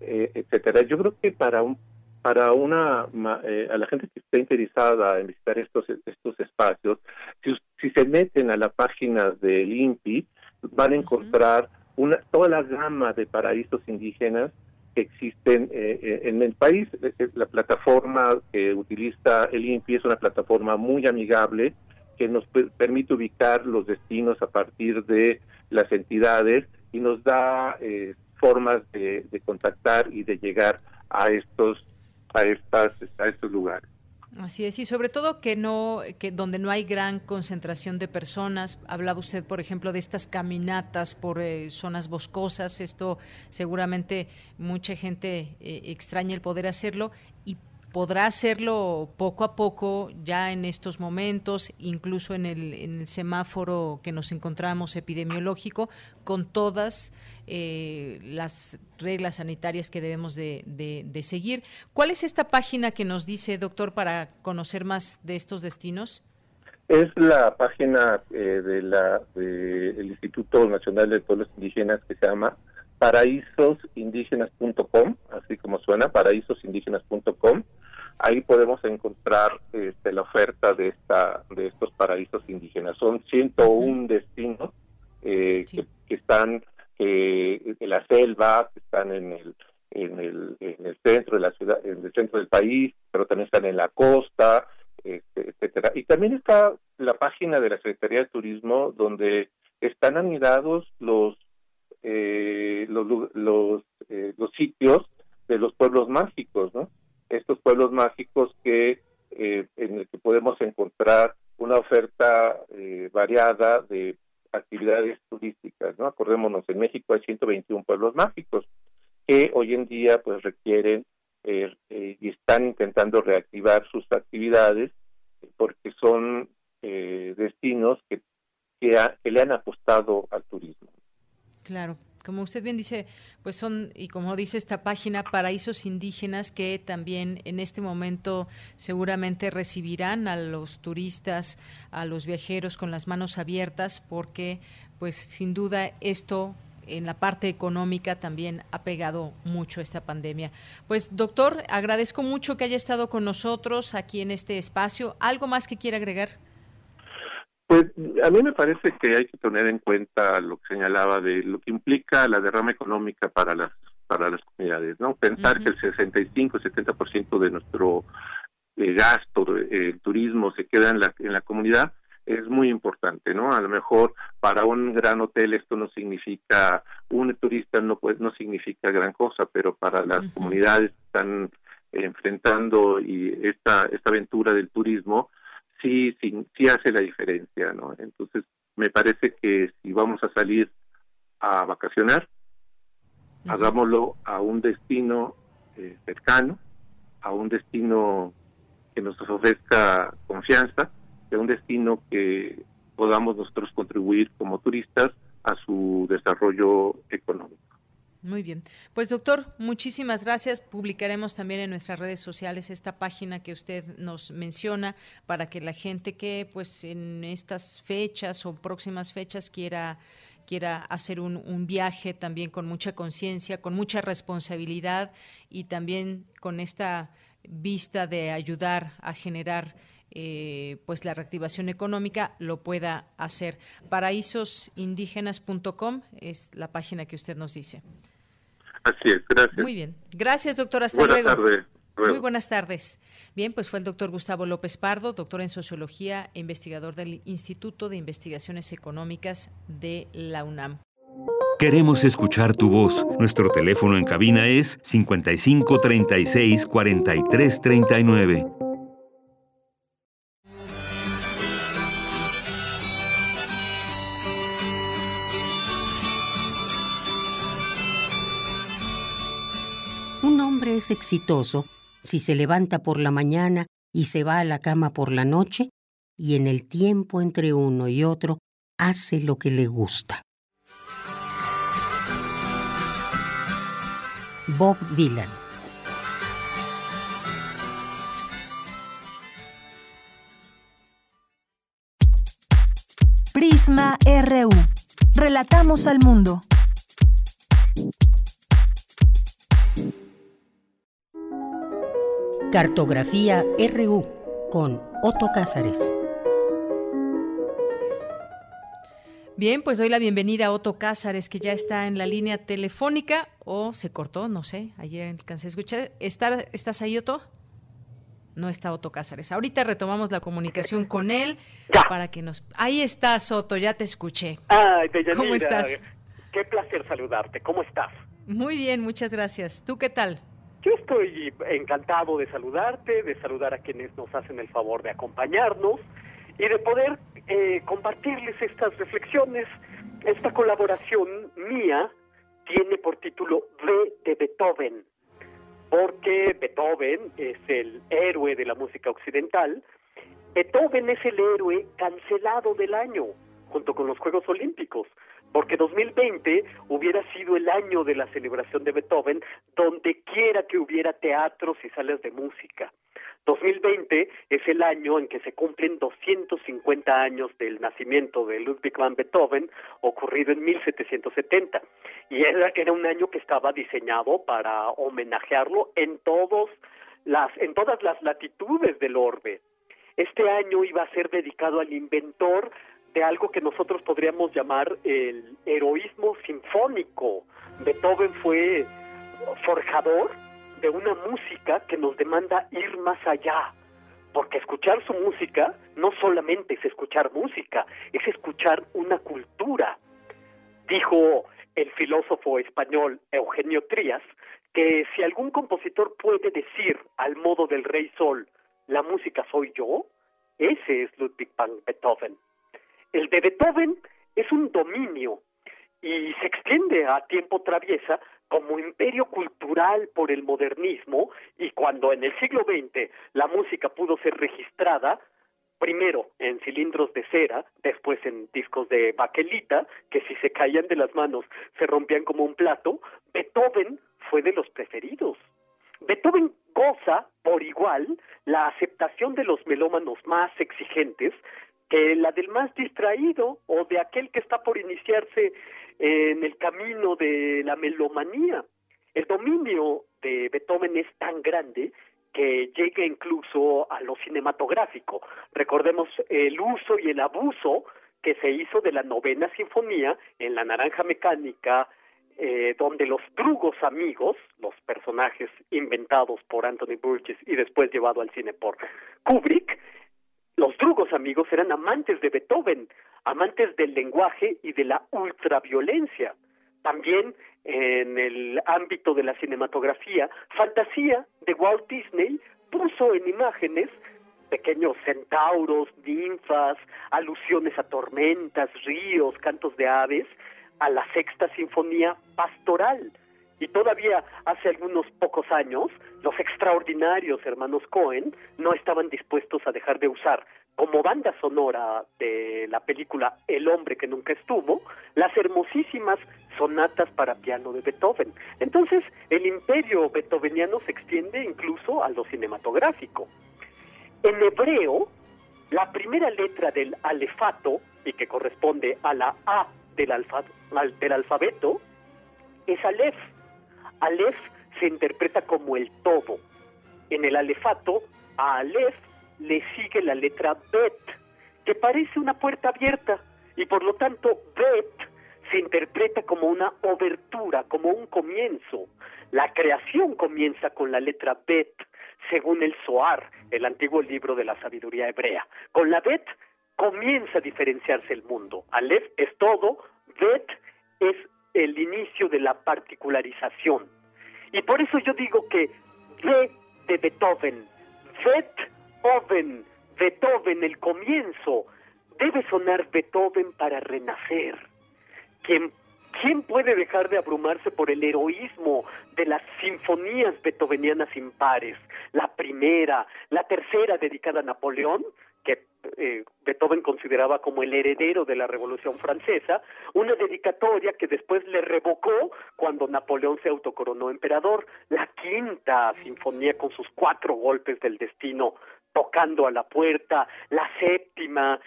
etcétera. Yo creo que para un para una eh, a la gente que esté interesada en visitar estos estos espacios, si, si se meten a la página del INPI, van a encontrar una toda la gama de paraísos indígenas que existen eh, eh, en el país. La plataforma que utiliza el INPI es una plataforma muy amigable que nos permite ubicar los destinos a partir de las entidades y nos da formas de, de contactar y de llegar a estos a, estos lugares. Así es, y sobre todo que no, que donde no hay gran concentración de personas. Hablaba usted, por ejemplo, de estas caminatas por eh, zonas boscosas. Esto seguramente mucha gente eh, extraña el poder hacerlo y podrá hacerlo poco a poco ya en estos momentos, incluso en el, semáforo que nos encontramos epidemiológico, con todas eh, las reglas sanitarias que debemos de, de, seguir. ¿Cuál es esta página que nos dice, doctor, para conocer más de estos destinos? Es la página eh, de la del Instituto Nacional de Pueblos Indígenas que se llama paraísosindígenas.com, así como suena, paraísosindígenas.com ahí podemos encontrar este, la oferta de esta de estos paraísos indígenas. Son 101 destinos eh, que, están en la selva, que están en el, en el, en el centro de la ciudad, en el centro del país, pero también están en la costa, este, etcétera. Y también está la página de la Secretaría de Turismo donde están anidados los eh, los los, eh, los sitios de los pueblos mágicos, ¿no? Estos pueblos mágicos que eh, en el que podemos encontrar una oferta eh, variada de actividades turísticas, ¿no? Acordémonos, en México hay 121 pueblos mágicos que hoy en día pues requieren eh, y están intentando reactivar sus actividades porque son destinos que, que le han apostado al turismo. Claro como usted bien dice, pues son, y como dice esta página, paraísos indígenas que también en este momento seguramente recibirán a los turistas, a los viajeros con las manos abiertas, porque pues sin duda esto en la parte económica también ha pegado mucho esta pandemia. Pues doctor, agradezco mucho que haya estado con nosotros aquí en este espacio. ¿Algo más que quiera agregar? Pues a mí me parece que hay que tener en cuenta lo que señalaba de lo que implica la derrama económica para las para las comunidades, ¿no? Pensar que el 65-70% de nuestro eh, gasto, el turismo se queda en la en la comunidad es muy importante, ¿no? A lo mejor para un gran hotel esto no significa un turista no pues no significa gran cosa, pero para las comunidades que están enfrentando y esta esta aventura del turismo sí, sí, sí hace la diferencia, ¿no? Entonces, me parece que si vamos a salir a vacacionar, hagámoslo a un destino eh, cercano, a un destino que nos ofrezca confianza, a un destino que podamos nosotros contribuir como turistas a su desarrollo económico. Muy bien. Pues doctor, muchísimas gracias. Publicaremos también en nuestras redes sociales esta página que usted nos menciona para que la gente que pues en estas fechas o próximas fechas quiera quiera hacer un, viaje también con mucha conciencia, con mucha responsabilidad y también con esta vista de ayudar a generar eh, pues la reactivación económica lo pueda hacer. Paraísosindígenas.com es la página que usted nos dice. Así es, gracias. Muy bien. Gracias, doctor. Hasta buenas luego. Tardes. Muy buenas tardes. Bien, pues fue el doctor Gustavo López Pardo, doctor en sociología e investigador del Instituto de Investigaciones Económicas de la UNAM. Queremos escuchar tu voz. Nuestro teléfono en cabina es 55 36 43 39. es exitoso si se levanta por la mañana y se va a la cama por la noche, y en el tiempo entre uno y otro hace lo que le gusta. Bob Dylan Prisma RU. Relatamos al mundo. Cartografía RU con Otto Cázares. Bien, pues doy la bienvenida a Otto Cázares, que ya está en la línea telefónica, o se cortó, no sé, ayer alcancé a escuchar. ¿Estás ahí, Otto? No está Otto Cázares. Ahorita retomamos la comunicación con él para que nos... Ahí estás, Otto, ya te escuché. Ay, ¿Cómo estás? Qué placer saludarte. ¿Cómo estás? Muy bien, muchas gracias. ¿Tú qué tal? Yo estoy encantado de saludarte, de saludar a quienes nos hacen el favor de acompañarnos y de poder eh, compartirles estas reflexiones. Esta colaboración mía tiene por título V de Beethoven, porque Beethoven es el héroe de la música occidental. Beethoven es el héroe cancelado del año, junto con los Juegos Olímpicos, porque 2020 hubiera sido el año de la celebración de Beethoven, donde quiera que hubiera teatros y salas de música. 2020 es el año en que se cumplen 250 años del nacimiento de Ludwig van Beethoven, ocurrido en 1770. Y era era un año que estaba diseñado para homenajearlo en todos las en todas las latitudes del orbe. Este año iba a ser dedicado al inventor de algo que nosotros podríamos llamar el heroísmo sinfónico. Beethoven fue forjador de una música que nos demanda ir más allá, porque escuchar su música no solamente es escuchar música, es escuchar una cultura. Dijo el filósofo español Eugenio Trías que si algún compositor puede decir al modo del rey sol, la música soy yo, ese es Ludwig van Beethoven. El de Beethoven es un dominio y se extiende a tiempo traviesa como imperio cultural por el modernismo y cuando en el siglo XX la música pudo ser registrada, primero en cilindros de cera, después en discos de baquelita, que si se caían de las manos se rompían como un plato, Beethoven fue de los preferidos. Beethoven goza por igual la aceptación de los melómanos más exigentes que la del más distraído o de aquel que está por iniciarse en el camino de la melomanía. El dominio de Beethoven es tan grande que llega incluso a lo cinematográfico. Recordemos el uso y el abuso que se hizo de la novena sinfonía en La Naranja Mecánica, eh, donde los drugos amigos, los personajes inventados por Anthony Burgess y después llevado al cine por Kubrick, los drugos amigos eran amantes de Beethoven, amantes del lenguaje y de la ultraviolencia. También en el ámbito de la cinematografía, Fantasía de Walt Disney puso en imágenes pequeños centauros, ninfas, alusiones a tormentas, ríos, cantos de aves, a la sexta sinfonía pastoral. Y todavía hace algunos pocos años, los extraordinarios hermanos Cohen no estaban dispuestos a dejar de usar como banda sonora de la película El hombre que nunca estuvo, las hermosísimas sonatas para piano de Beethoven. Entonces, el imperio beethoveniano se extiende incluso a lo cinematográfico. En hebreo, la primera letra del alefato, y que corresponde a la A del, del alfabeto, es Aleph. Aleph se interpreta como el todo. En el alefato, a Aleph le sigue la letra Bet, que parece una puerta abierta, y por lo tanto Bet se interpreta como una obertura, como un comienzo. La creación comienza con la letra Bet, según el Zohar, el antiguo libro de la sabiduría hebrea. Con la Bet comienza a diferenciarse el mundo. Aleph es todo, Bet es el inicio de la particularización. Y por eso yo digo que B de Beethoven, Beethoven, Beethoven, el comienzo, debe sonar Beethoven para renacer. ¿Quién, ¿Quién puede dejar de abrumarse por el heroísmo de las sinfonías beethovenianas impares? La primera, la tercera dedicada a Napoleón, eh, Beethoven consideraba como el heredero de la Revolución Francesa, una dedicatoria que después le revocó cuando Napoleón se autocoronó emperador, la quinta sinfonía con sus cuatro golpes del destino tocando a la puerta, la séptima,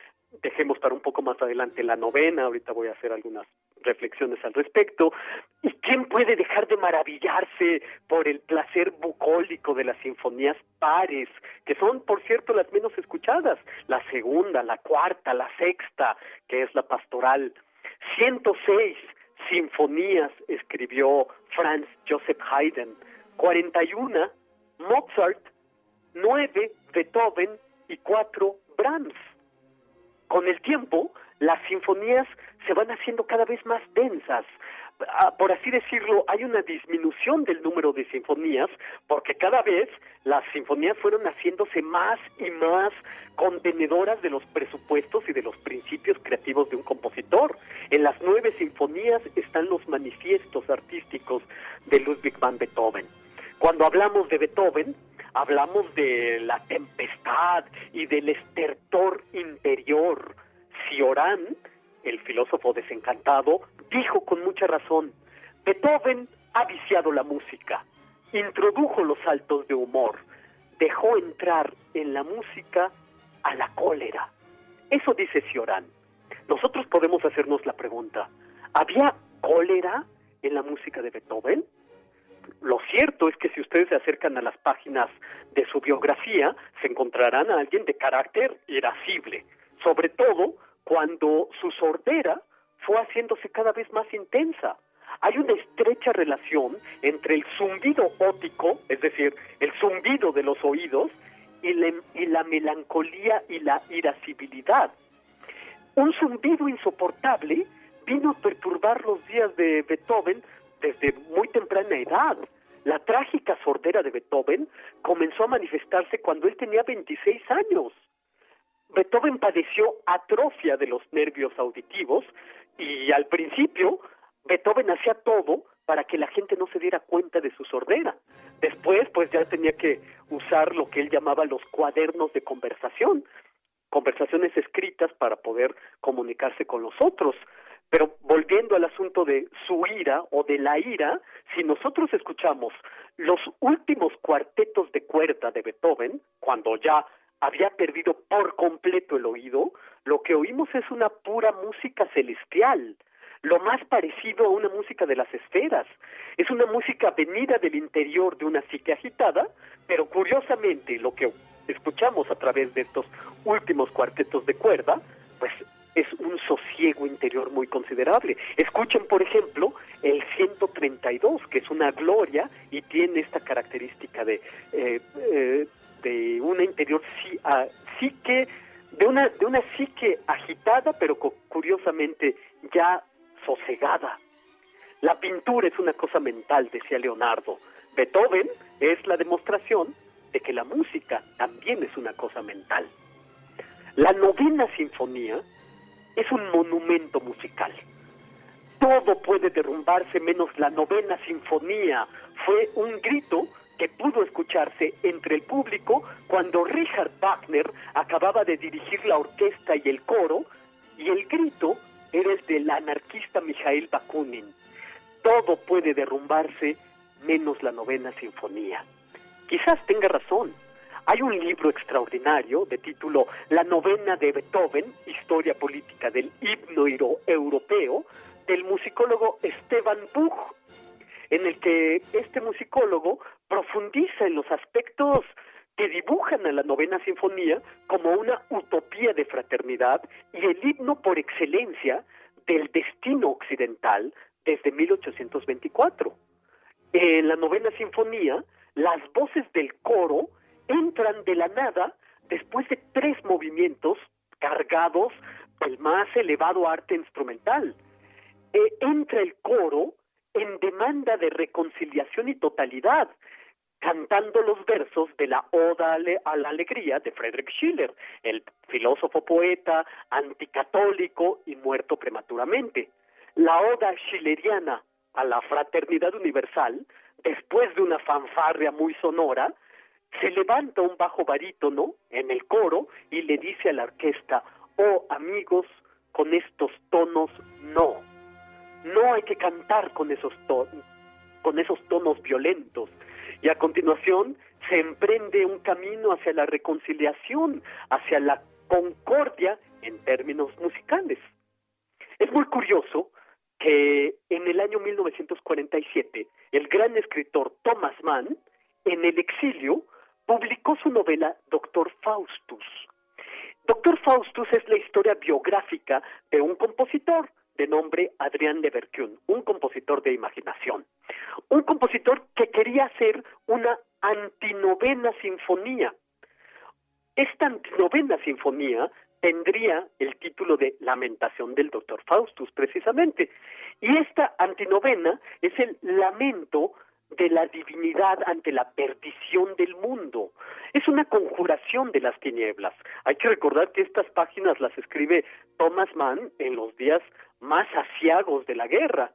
dejemos para un poco más adelante la novena, ahorita voy a hacer algunas reflexiones al respecto. ¿Y quién puede dejar de maravillarse por el placer bucólico de las sinfonías pares, que son, por cierto, las menos escuchadas? La segunda, la cuarta, la sexta, que es la pastoral. 106 sinfonías escribió Franz Joseph Haydn, 41 Mozart, 9 Beethoven y 4 Brahms. Con el tiempo, las sinfonías se van haciendo cada vez más densas. Ah, por así decirlo, hay una disminución del número de sinfonías porque cada vez las sinfonías fueron haciéndose más y más contenedoras de los presupuestos y de los principios creativos de un compositor. En las nueve sinfonías están los manifiestos artísticos de Ludwig van Beethoven. Cuando hablamos de Beethoven, hablamos de la tempestad y del estertor interior. Cioran, el filósofo desencantado, dijo con mucha razón, Beethoven ha viciado la música, introdujo los saltos de humor, dejó entrar en la música a la cólera. Eso dice Cioran. Nosotros podemos hacernos la pregunta, ¿había cólera en la música de Beethoven? Lo cierto es que si ustedes se acercan a las páginas de su biografía, se encontrarán a alguien de carácter irascible, sobre todo cuando su sordera fue haciéndose cada vez más intensa. Hay una estrecha relación entre el zumbido óptico, es decir, el zumbido de los oídos, y la, y la melancolía y la irascibilidad. Un zumbido insoportable vino a perturbar los días de Beethoven desde muy temprana edad. La trágica sordera de Beethoven comenzó a manifestarse cuando él tenía 26 años. Beethoven padeció atrofia de los nervios auditivos y al principio Beethoven hacía todo para que la gente no se diera cuenta de su sordera. Después, pues ya tenía que usar lo que él llamaba los cuadernos de conversación, conversaciones escritas para poder comunicarse con los otros. Pero volviendo al asunto de su ira o de la ira, si nosotros escuchamos los últimos cuartetos de cuerda de Beethoven, cuando ya había perdido por completo el oído, lo que oímos es una pura música celestial, lo más parecido a una música de las esferas. Es una música venida del interior de una psique agitada, pero curiosamente lo que escuchamos a través de estos últimos cuartetos de cuerda, pues es un sosiego interior muy considerable. Escuchen, por ejemplo, el 132, que es una gloria y tiene esta característica de, eh, eh, de una interior psique, de una, de una psique agitada, pero curiosamente ya sosegada. La pintura es una cosa mental, decía Leonardo. Beethoven es la demostración de que la música también es una cosa mental. La novena sinfonía es un monumento musical. Todo puede derrumbarse menos la novena sinfonía. Fue un grito que pudo escucharse entre el público cuando Richard Wagner acababa de dirigir la orquesta y el coro, y el grito era el del anarquista Mikhail Bakunin. Todo puede derrumbarse menos la novena sinfonía. Quizás tenga razón. Hay un libro extraordinario de título La novena de Beethoven, Historia política del himno europeo, del musicólogo Esteban Buch, en el que este musicólogo profundiza en los aspectos que dibujan a la novena sinfonía como una utopía de fraternidad y el himno por excelencia del destino occidental desde 1824. En la novena sinfonía, las voces del coro entran de la nada después de tres movimientos cargados del más elevado arte instrumental. E entra el coro en demanda de reconciliación y totalidad, cantando los versos de la Oda a la Alegría de Friedrich Schiller, el filósofo poeta anticatólico y muerto prematuramente. La Oda schilleriana a la fraternidad universal, después de una fanfarria muy sonora, se levanta un bajo barítono en el coro y le dice a la orquesta, oh amigos, con estos tonos no. No hay que cantar con esos, con esos tonos violentos. Y a continuación se emprende un camino hacia la reconciliación, hacia la concordia en términos musicales. Es muy curioso que en el año 1947 el gran escritor Thomas Mann, en el exilio, publicó su novela Doctor Faustus. Doctor Faustus es la historia biográfica de un compositor de nombre Adrián de Berkun, un compositor de imaginación. Un compositor que quería hacer una antinovena sinfonía. Esta antinovena sinfonía tendría el título de Lamentación del Doctor Faustus, precisamente. Y esta antinovena es el lamento de la divinidad ante la perdición del mundo. Es una conjuración de las tinieblas. Hay que recordar que estas páginas las escribe Thomas Mann en los días más asiagos de la guerra.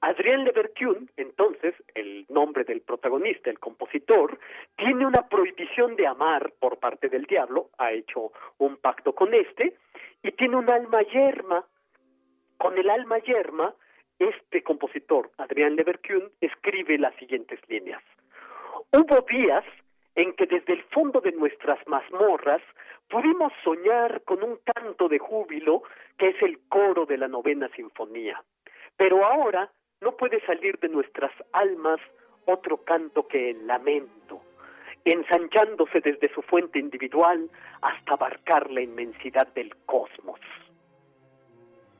Adrien Leverkun, entonces, el nombre del protagonista, el compositor, tiene una prohibición de amar por parte del diablo, ha hecho un pacto con este, y tiene un alma yerma. Con el alma yerma, este compositor, Adrián Leverkun, escribe las siguientes líneas. Hubo días en que desde el fondo de nuestras mazmorras pudimos soñar con un canto de júbilo que es el coro de la novena sinfonía. Pero ahora no puede salir de nuestras almas otro canto que el lamento, ensanchándose desde su fuente individual hasta abarcar la inmensidad del cosmos.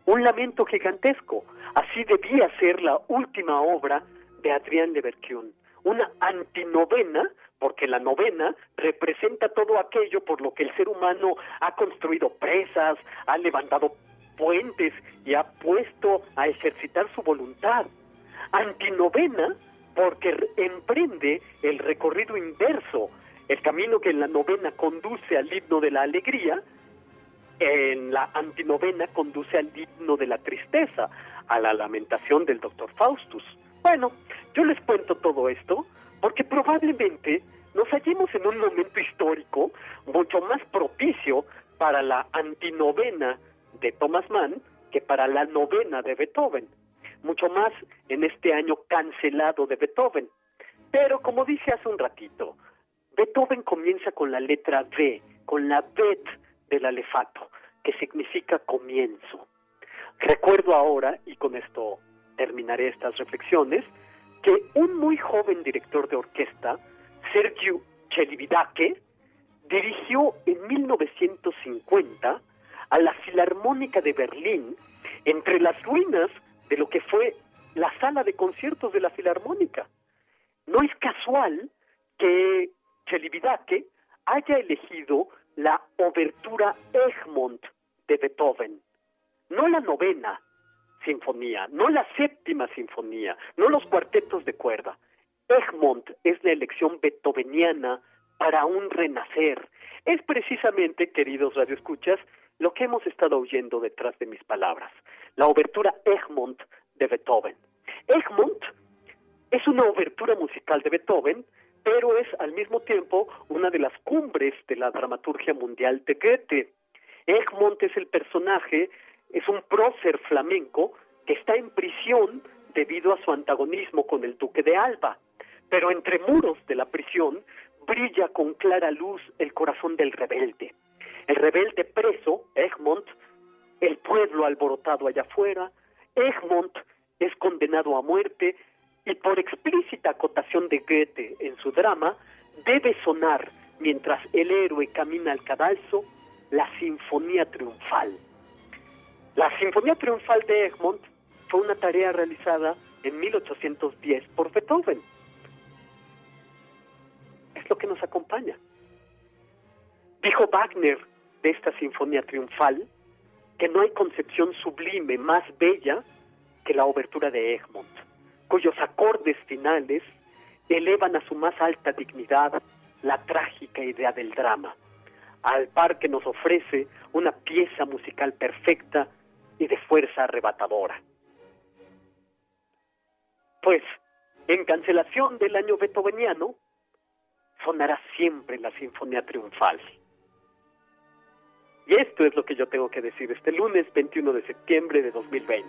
Un lamento gigantesco, así debía ser la última obra de Adrián de Berkion, una antinovena, porque la novena representa todo aquello por lo que el ser humano ha construido presas, ha levantado puentes y ha puesto a ejercitar su voluntad. Antinovena porque emprende el recorrido inverso, el camino que en la novena conduce al himno de la alegría, en la antinovena conduce al himno de la tristeza, a la lamentación del doctor Faustus. Bueno, yo les cuento todo esto porque probablemente nos hallemos en un momento histórico mucho más propicio para la antinovena de Thomas Mann que para la novena de Beethoven, mucho más en este año cancelado de Beethoven. Pero como dije hace un ratito, Beethoven comienza con la letra B, con la bet del alefato, que significa comienzo. Recuerdo ahora, y con esto terminaré estas reflexiones, que un muy joven director de orquesta, Sergio Celibidache, dirigió en 1950 a la Filarmónica de Berlín entre las ruinas de lo que fue la sala de conciertos de la Filarmónica. No es casual que Celibidache haya elegido la obertura Egmont de Beethoven, no la novena sinfonía, no la séptima sinfonía, no los cuartetos de cuerda. Egmont es la elección beethoveniana para un renacer. Es precisamente, queridos radioescuchas, lo que hemos estado oyendo detrás de mis palabras, la obertura Egmont de Beethoven. Egmont es una obertura musical de Beethoven, pero es al mismo tiempo una de las cumbres de la dramaturgia mundial de Goethe. Egmont es el personaje, es un prócer flamenco que está en prisión debido a su antagonismo con el duque de Alba. Pero entre muros de la prisión brilla con clara luz el corazón del rebelde. El rebelde preso, Egmont, el pueblo alborotado allá afuera, Egmont es condenado a muerte y por explícita acotación de Goethe en su drama, debe sonar mientras el héroe camina al cadalso la Sinfonía Triunfal. La Sinfonía Triunfal de Egmont fue una tarea realizada en 1810 por Beethoven. Es lo que nos acompaña. Dijo Wagner de esta Sinfonía Triunfal que no hay concepción sublime más bella que la obertura de Egmont, cuyos acordes finales elevan a su más alta dignidad la trágica idea del drama, al par que nos ofrece una pieza musical perfecta y de fuerza arrebatadora. Pues, en cancelación del año beethoveniano, sonará siempre la Sinfonía Triunfal. Y esto es lo que yo tengo que decir este lunes 21 de septiembre de 2020.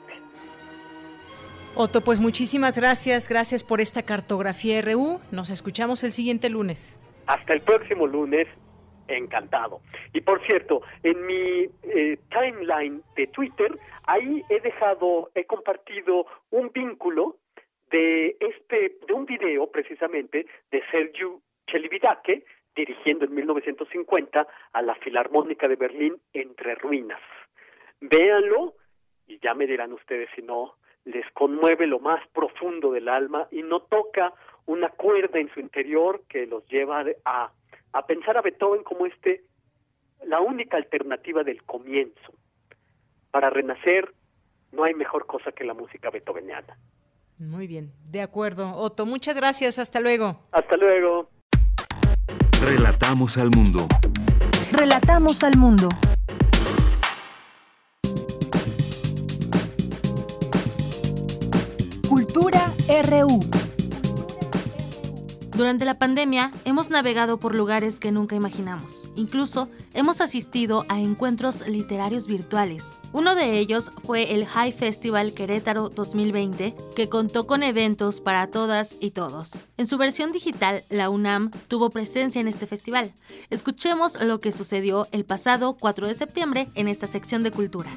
Otto, pues muchísimas gracias, gracias por esta cartografía RU. Nos escuchamos el siguiente lunes. Hasta el próximo lunes, encantado. Y por cierto, en mi eh, timeline de Twitter, ahí he dejado, he compartido un vínculo de este, de un video precisamente de Sergio Chelividake, dirigiendo en 1950 a la Filarmónica de Berlín entre ruinas. Véanlo y ya me dirán ustedes si no les conmueve lo más profundo del alma y no toca una cuerda en su interior que los lleva a, a pensar a Beethoven como este la única alternativa del comienzo. Para renacer no hay mejor cosa que la música beethoveniana. Muy bien, de acuerdo. Otto, muchas gracias, hasta luego. Hasta luego. Relatamos al mundo. Relatamos al mundo. Durante la pandemia hemos navegado por lugares que nunca imaginamos. Incluso hemos asistido a encuentros literarios virtuales. Uno de ellos fue el High Festival Querétaro 2020, que contó con eventos para todas y todos. En su versión digital, la UNAM tuvo presencia en este festival. Escuchemos lo que sucedió el pasado 4 de septiembre en esta sección de cultura.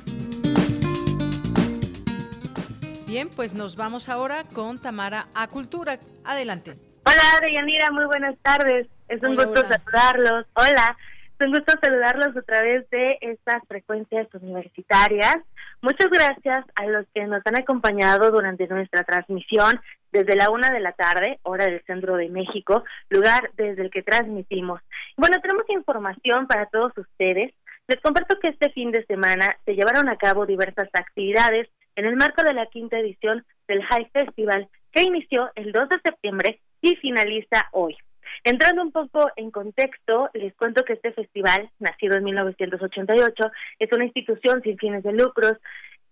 Bien, pues nos vamos ahora con Tamara a Cultura. Adelante. Hola, Deyanira, muy buenas tardes. Es un gusto saludarlos. Hola, es un gusto saludarlos a través de estas frecuencias universitarias. Muchas gracias a los que nos han acompañado durante nuestra transmisión desde la una de la tarde, hora del centro de México, lugar desde el que transmitimos. Bueno, tenemos información para todos ustedes. Les comparto que este fin de semana se llevaron a cabo diversas actividades en el marco de la quinta edición del High Festival, que inició el 2 de septiembre y finaliza hoy. Entrando un poco en contexto, les cuento que este festival, nacido en 1988, es una institución sin fines de lucros,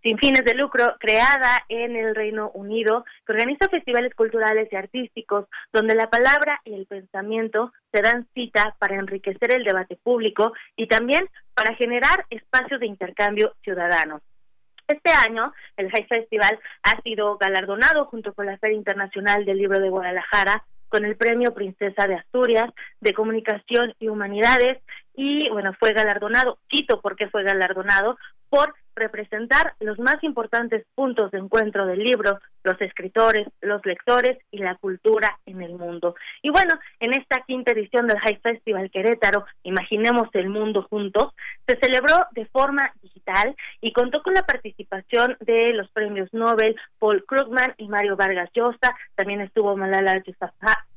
sin fines de lucro, creada en el Reino Unido, que organiza festivales culturales y artísticos, donde la palabra y el pensamiento se dan cita para enriquecer el debate público y también para generar espacios de intercambio ciudadano. Este año, el High Festival ha sido galardonado junto con la Feria Internacional del Libro de Guadalajara con el Premio Princesa de Asturias de Comunicación y Humanidades y bueno, fue galardonado, cito porque fue galardonado por representar los más importantes puntos de encuentro del libro, los escritores, los lectores y la cultura en el mundo. Y bueno, en esta quinta edición del High Festival Querétaro, Imaginemos el Mundo Juntos, se celebró de forma digital y contó con la participación de los premios Nobel Paul Krugman y Mario Vargas Llosa, también estuvo Malala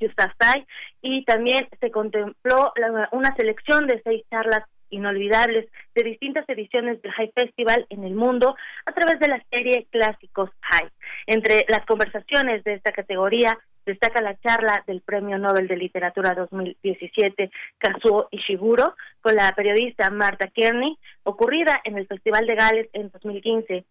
Yousafzai y también se contempló una selección de seis charlas inolvidables de distintas ediciones del High Festival en el mundo a través de la serie Clásicos High. Entre las conversaciones de esta categoría destaca la charla del Premio Nobel de Literatura 2017 Kazuo Ishiguro con la periodista Marta Kearney, ocurrida en el Festival de Gales en 2015.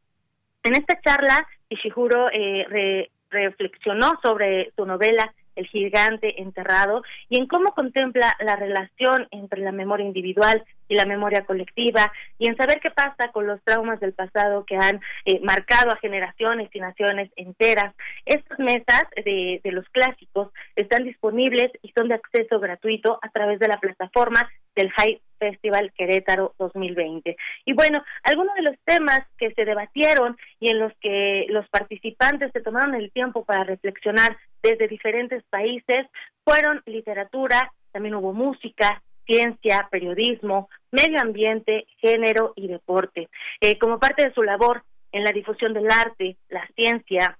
En esta charla, Ishiguro eh, reflexionó sobre su novela el gigante enterrado, y en cómo contempla la relación entre la memoria individual y la memoria colectiva, y en saber qué pasa con los traumas del pasado que han eh, marcado a generaciones y naciones enteras. Estas mesas de, de los clásicos están disponibles y son de acceso gratuito a través de la plataforma del High Festival Querétaro 2020. Y bueno, algunos de los temas que se debatieron y en los que los participantes se tomaron el tiempo para reflexionar desde diferentes países fueron literatura, también hubo música, ciencia, periodismo, medio ambiente, género y deporte. Eh, como parte de su labor en la difusión del arte, la ciencia,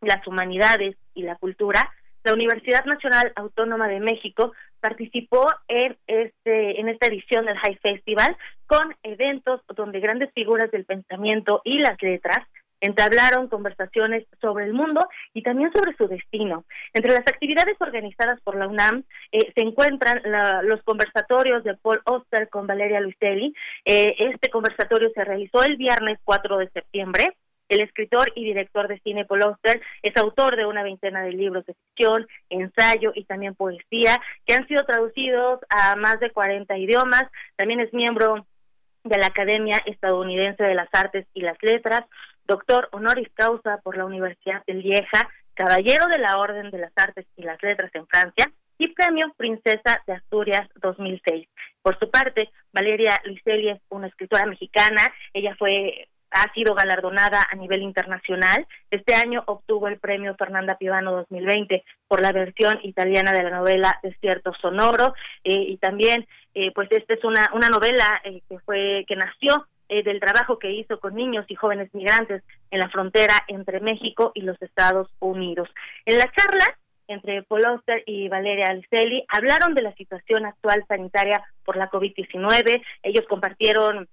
las humanidades y la cultura, la Universidad Nacional Autónoma de México participó en este en esta edición del High Festival con eventos donde grandes figuras del pensamiento y las letras entablaron conversaciones sobre el mundo y también sobre su destino. Entre las actividades organizadas por la UNAM eh, se encuentran los conversatorios de Paul Oster con Valeria Luiselli. Eh, este conversatorio se realizó el viernes 4 de septiembre El escritor y director de cine Paul Auster es autor de una veintena de libros de ficción, ensayo y también poesía que han sido traducidos a más de 40 idiomas. También es miembro de la Academia Estadounidense de las Artes y las Letras, doctor honoris causa por la Universidad de Lieja, caballero de la Orden de las Artes y las Letras en Francia y premio Princesa de Asturias 2006. Por su parte, Valeria Liceli es una escritora mexicana. Ella fue ha sido galardonada a nivel internacional. Este año obtuvo el premio Fernanda Pivano 2020 por la versión italiana de la novela Desierto Sonoro eh, y también eh, pues esta es una una novela eh, que fue que nació del trabajo que hizo con niños y jóvenes migrantes en la frontera entre México y los Estados Unidos. En la charla entre Paul Oster y Valeria Alicelli hablaron de la situación actual sanitaria por la COVID-19. Ellos compartieron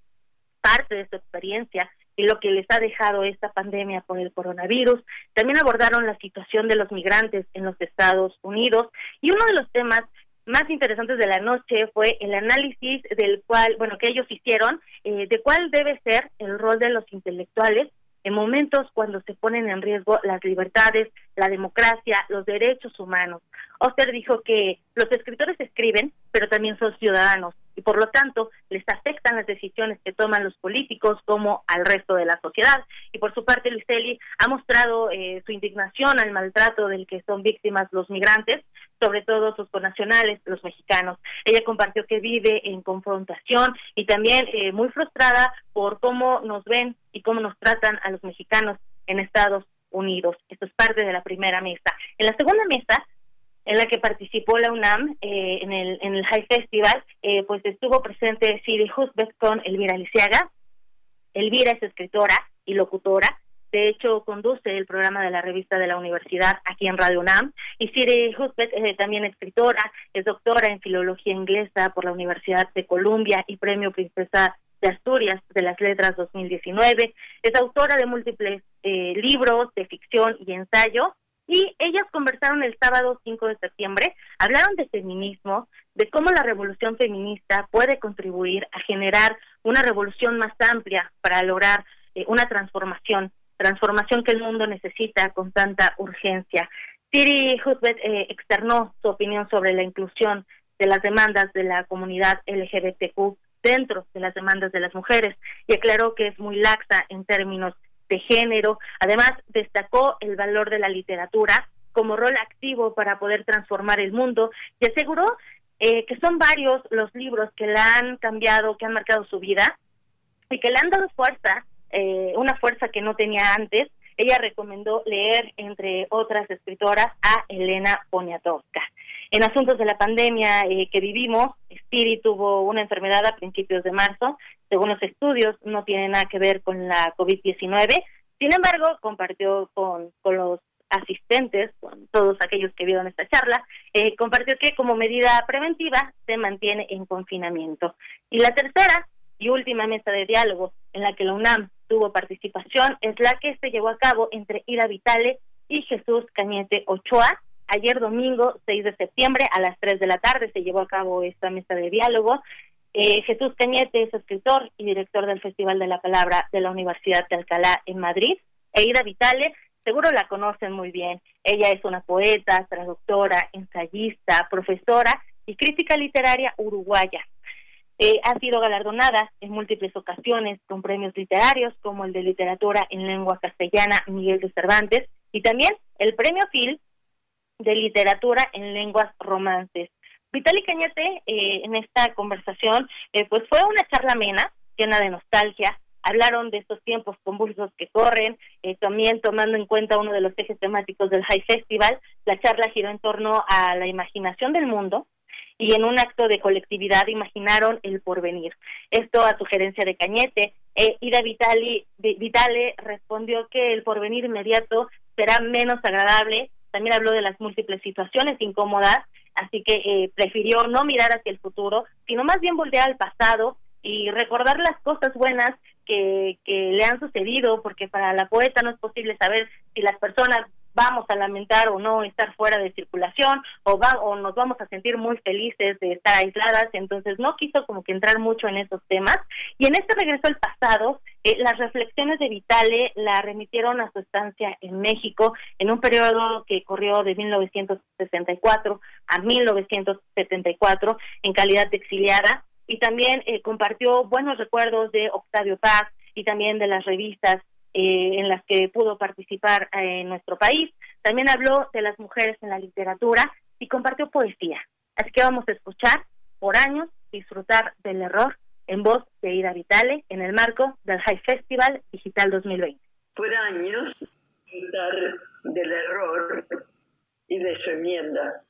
parte de su experiencia y lo que les ha dejado esta pandemia por el coronavirus. También abordaron la situación de los migrantes en los Estados Unidos y uno de los temas más interesantes de la noche fue el análisis del cual, bueno, que ellos hicieron, eh, de cuál debe ser el rol de los intelectuales en momentos cuando se ponen en riesgo las libertades, la democracia, los derechos humanos. Oster dijo que los escritores escriben, pero también son ciudadanos y por lo tanto les afectan las decisiones que toman los políticos como al resto de la sociedad. Y por su parte, Luceli ha mostrado eh, su indignación al maltrato del que son víctimas los migrantes, sobre todo sus connacionales, los mexicanos. Ella compartió que vive en confrontación y también eh, muy frustrada por cómo nos ven y cómo nos tratan a los mexicanos en Estados Unidos. Esto es parte de la primera mesa. En la segunda mesa en la que participó la UNAM eh, en, el, en el High Festival, eh, pues estuvo presente Siri Husbeck con Elvira Lisiaga. Elvira es escritora y locutora, de hecho conduce el programa de la revista de la universidad aquí en Radio UNAM. Y Siri Husbeck es eh, también escritora, es doctora en filología inglesa por la Universidad de Columbia y premio Princesa de Asturias de las Letras 2019. Es autora de múltiples libros de ficción y ensayo y ellas conversaron el sábado 5 de septiembre, hablaron de feminismo, de cómo la revolución feminista puede contribuir a generar una revolución más amplia para lograr eh, una transformación, transformación que el mundo necesita con tanta urgencia. Siri Husbet eh, externó su opinión sobre la inclusión de las demandas de la comunidad LGBTQ dentro de las demandas de las mujeres y aclaró que es muy laxa en términos de género. Además, destacó el valor de la literatura como rol activo para poder transformar el mundo y aseguró eh, que son varios los libros que la han cambiado, que han marcado su vida y que le han dado fuerza, eh, una fuerza que no tenía antes. Ella recomendó leer, entre otras escritoras, a Elena Poniatowska. En asuntos de la pandemia eh, que vivimos, Spiri tuvo una enfermedad a principios de marzo. Según los estudios, no tiene nada que ver con la COVID-19. Sin embargo, compartió con, con los asistentes, con todos aquellos que vieron esta charla, eh, compartió que como medida preventiva se mantiene en confinamiento. Y la tercera y última mesa de diálogo en la que la UNAM tuvo participación es la que se llevó a cabo entre Ira Vitale y Jesús Cañete Ochoa, Ayer domingo 6 de septiembre a las 3 de la tarde se llevó a cabo esta mesa de diálogo. Eh, Jesús Cañete es escritor y director del Festival de la Palabra de la Universidad de Alcalá en Madrid. Eida Vitale, seguro la conocen muy bien. Ella es una poeta, traductora, ensayista, profesora y crítica literaria uruguaya. Eh, ha sido galardonada en múltiples ocasiones con premios literarios como el de literatura en lengua castellana Miguel de Cervantes y también el premio Phil de literatura en lenguas romances. Vitali Cañete, eh, en esta conversación, eh, pues fue una charla amena, llena de nostalgia. Hablaron de estos tiempos convulsos que corren, eh, también tomando en cuenta uno de los ejes temáticos del High Festival. La charla giró en torno a la imaginación del mundo, y en un acto de colectividad imaginaron el porvenir. Esto a sugerencia de Cañete. Eh, Ida Vitali, Vitale respondió que el porvenir inmediato será menos agradable también habló de las múltiples situaciones incómodas, así que eh, prefirió no mirar hacia el futuro, sino más bien voltear al pasado y recordar las cosas buenas que, que le han sucedido, porque para la poeta no es posible saber si las personas vamos a lamentar o no estar fuera de circulación o, va, o nos vamos a sentir muy felices de estar aisladas, entonces no quiso como que entrar mucho en esos temas. Y en este regreso al pasado, eh, las reflexiones de Vitale la remitieron a su estancia en México en un periodo que corrió de 1964 a 1974 en calidad de exiliada y también eh, compartió buenos recuerdos de Octavio Paz y también de las revistas eh, en las que pudo participar eh, en nuestro país. También habló de las mujeres en la literatura y compartió poesía. Así que vamos a escuchar por años, disfrutar del error en voz de Ida Vitale en el marco del High Festival Digital 2020. Por años, disfrutar del error y de su enmienda.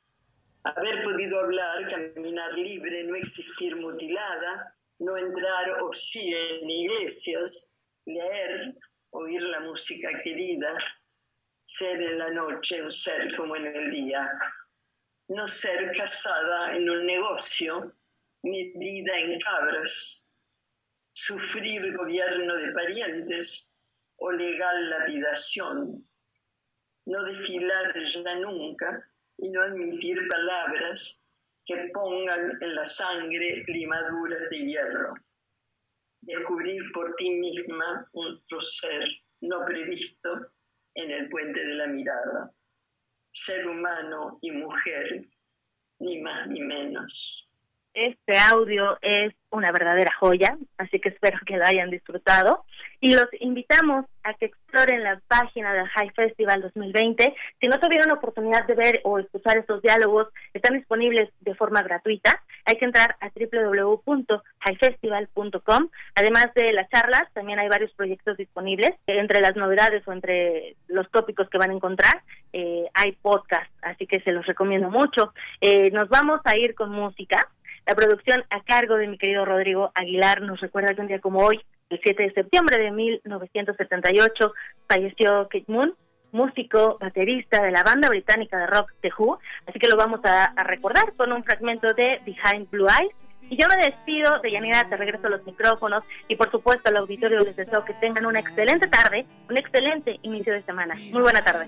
Haber podido hablar, caminar libre, no existir mutilada, no entrar o sí en iglesias, leer, oír la música querida, ser en la noche un ser como en el día, no ser casada en un negocio, ni vida en cabras, sufrir gobierno de parientes o legal lapidación, no desfilar ya nunca y no admitir palabras que pongan en la sangre limaduras de hierro descubrir por ti misma otro ser no previsto en el puente de la mirada. Ser humano y mujer, ni más ni menos. Este audio es una verdadera joya, así que espero que lo hayan disfrutado. Y los invitamos a que exploren la página del High Festival 2020. Si no tuvieron oportunidad de ver o escuchar estos diálogos, están disponibles de forma gratuita. Hay que entrar a www.highfestival.com. Además de las charlas, también hay varios proyectos disponibles. Entre las novedades o entre los tópicos que van a encontrar, eh, hay podcast, así que se los recomiendo mucho. Eh, nos vamos a ir con música. La producción a cargo de mi querido Rodrigo Aguilar nos recuerda que un día como hoy, el 7 de septiembre de 1978, falleció Kate Moon, músico, baterista de la banda británica de rock The Who, así que lo vamos a, recordar con un fragmento de Behind Blue Eyes. Y yo me despido, de Yanira, te regreso a los micrófonos y por supuesto al auditorio les deseo que tengan una excelente tarde, un excelente inicio de semana. Muy buena tarde.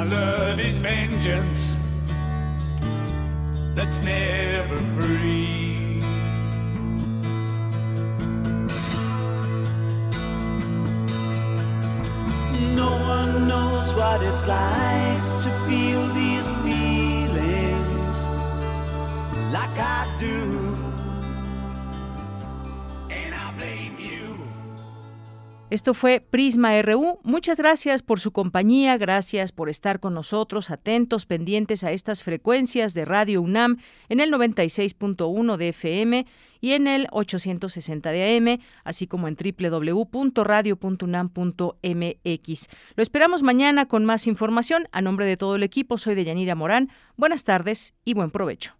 My love is vengeance that's never free. No one knows what it's like to feel these feelings like I do. Esto fue Prisma RU. Muchas gracias por su compañía, gracias por estar con nosotros, atentos, pendientes a estas frecuencias de Radio UNAM en el 96.1 de FM y en el 860 de AM, así como en www.radio.unam.mx. Lo esperamos mañana con más información. A nombre de todo el equipo, soy de Yanira Morán. Buenas tardes y buen provecho.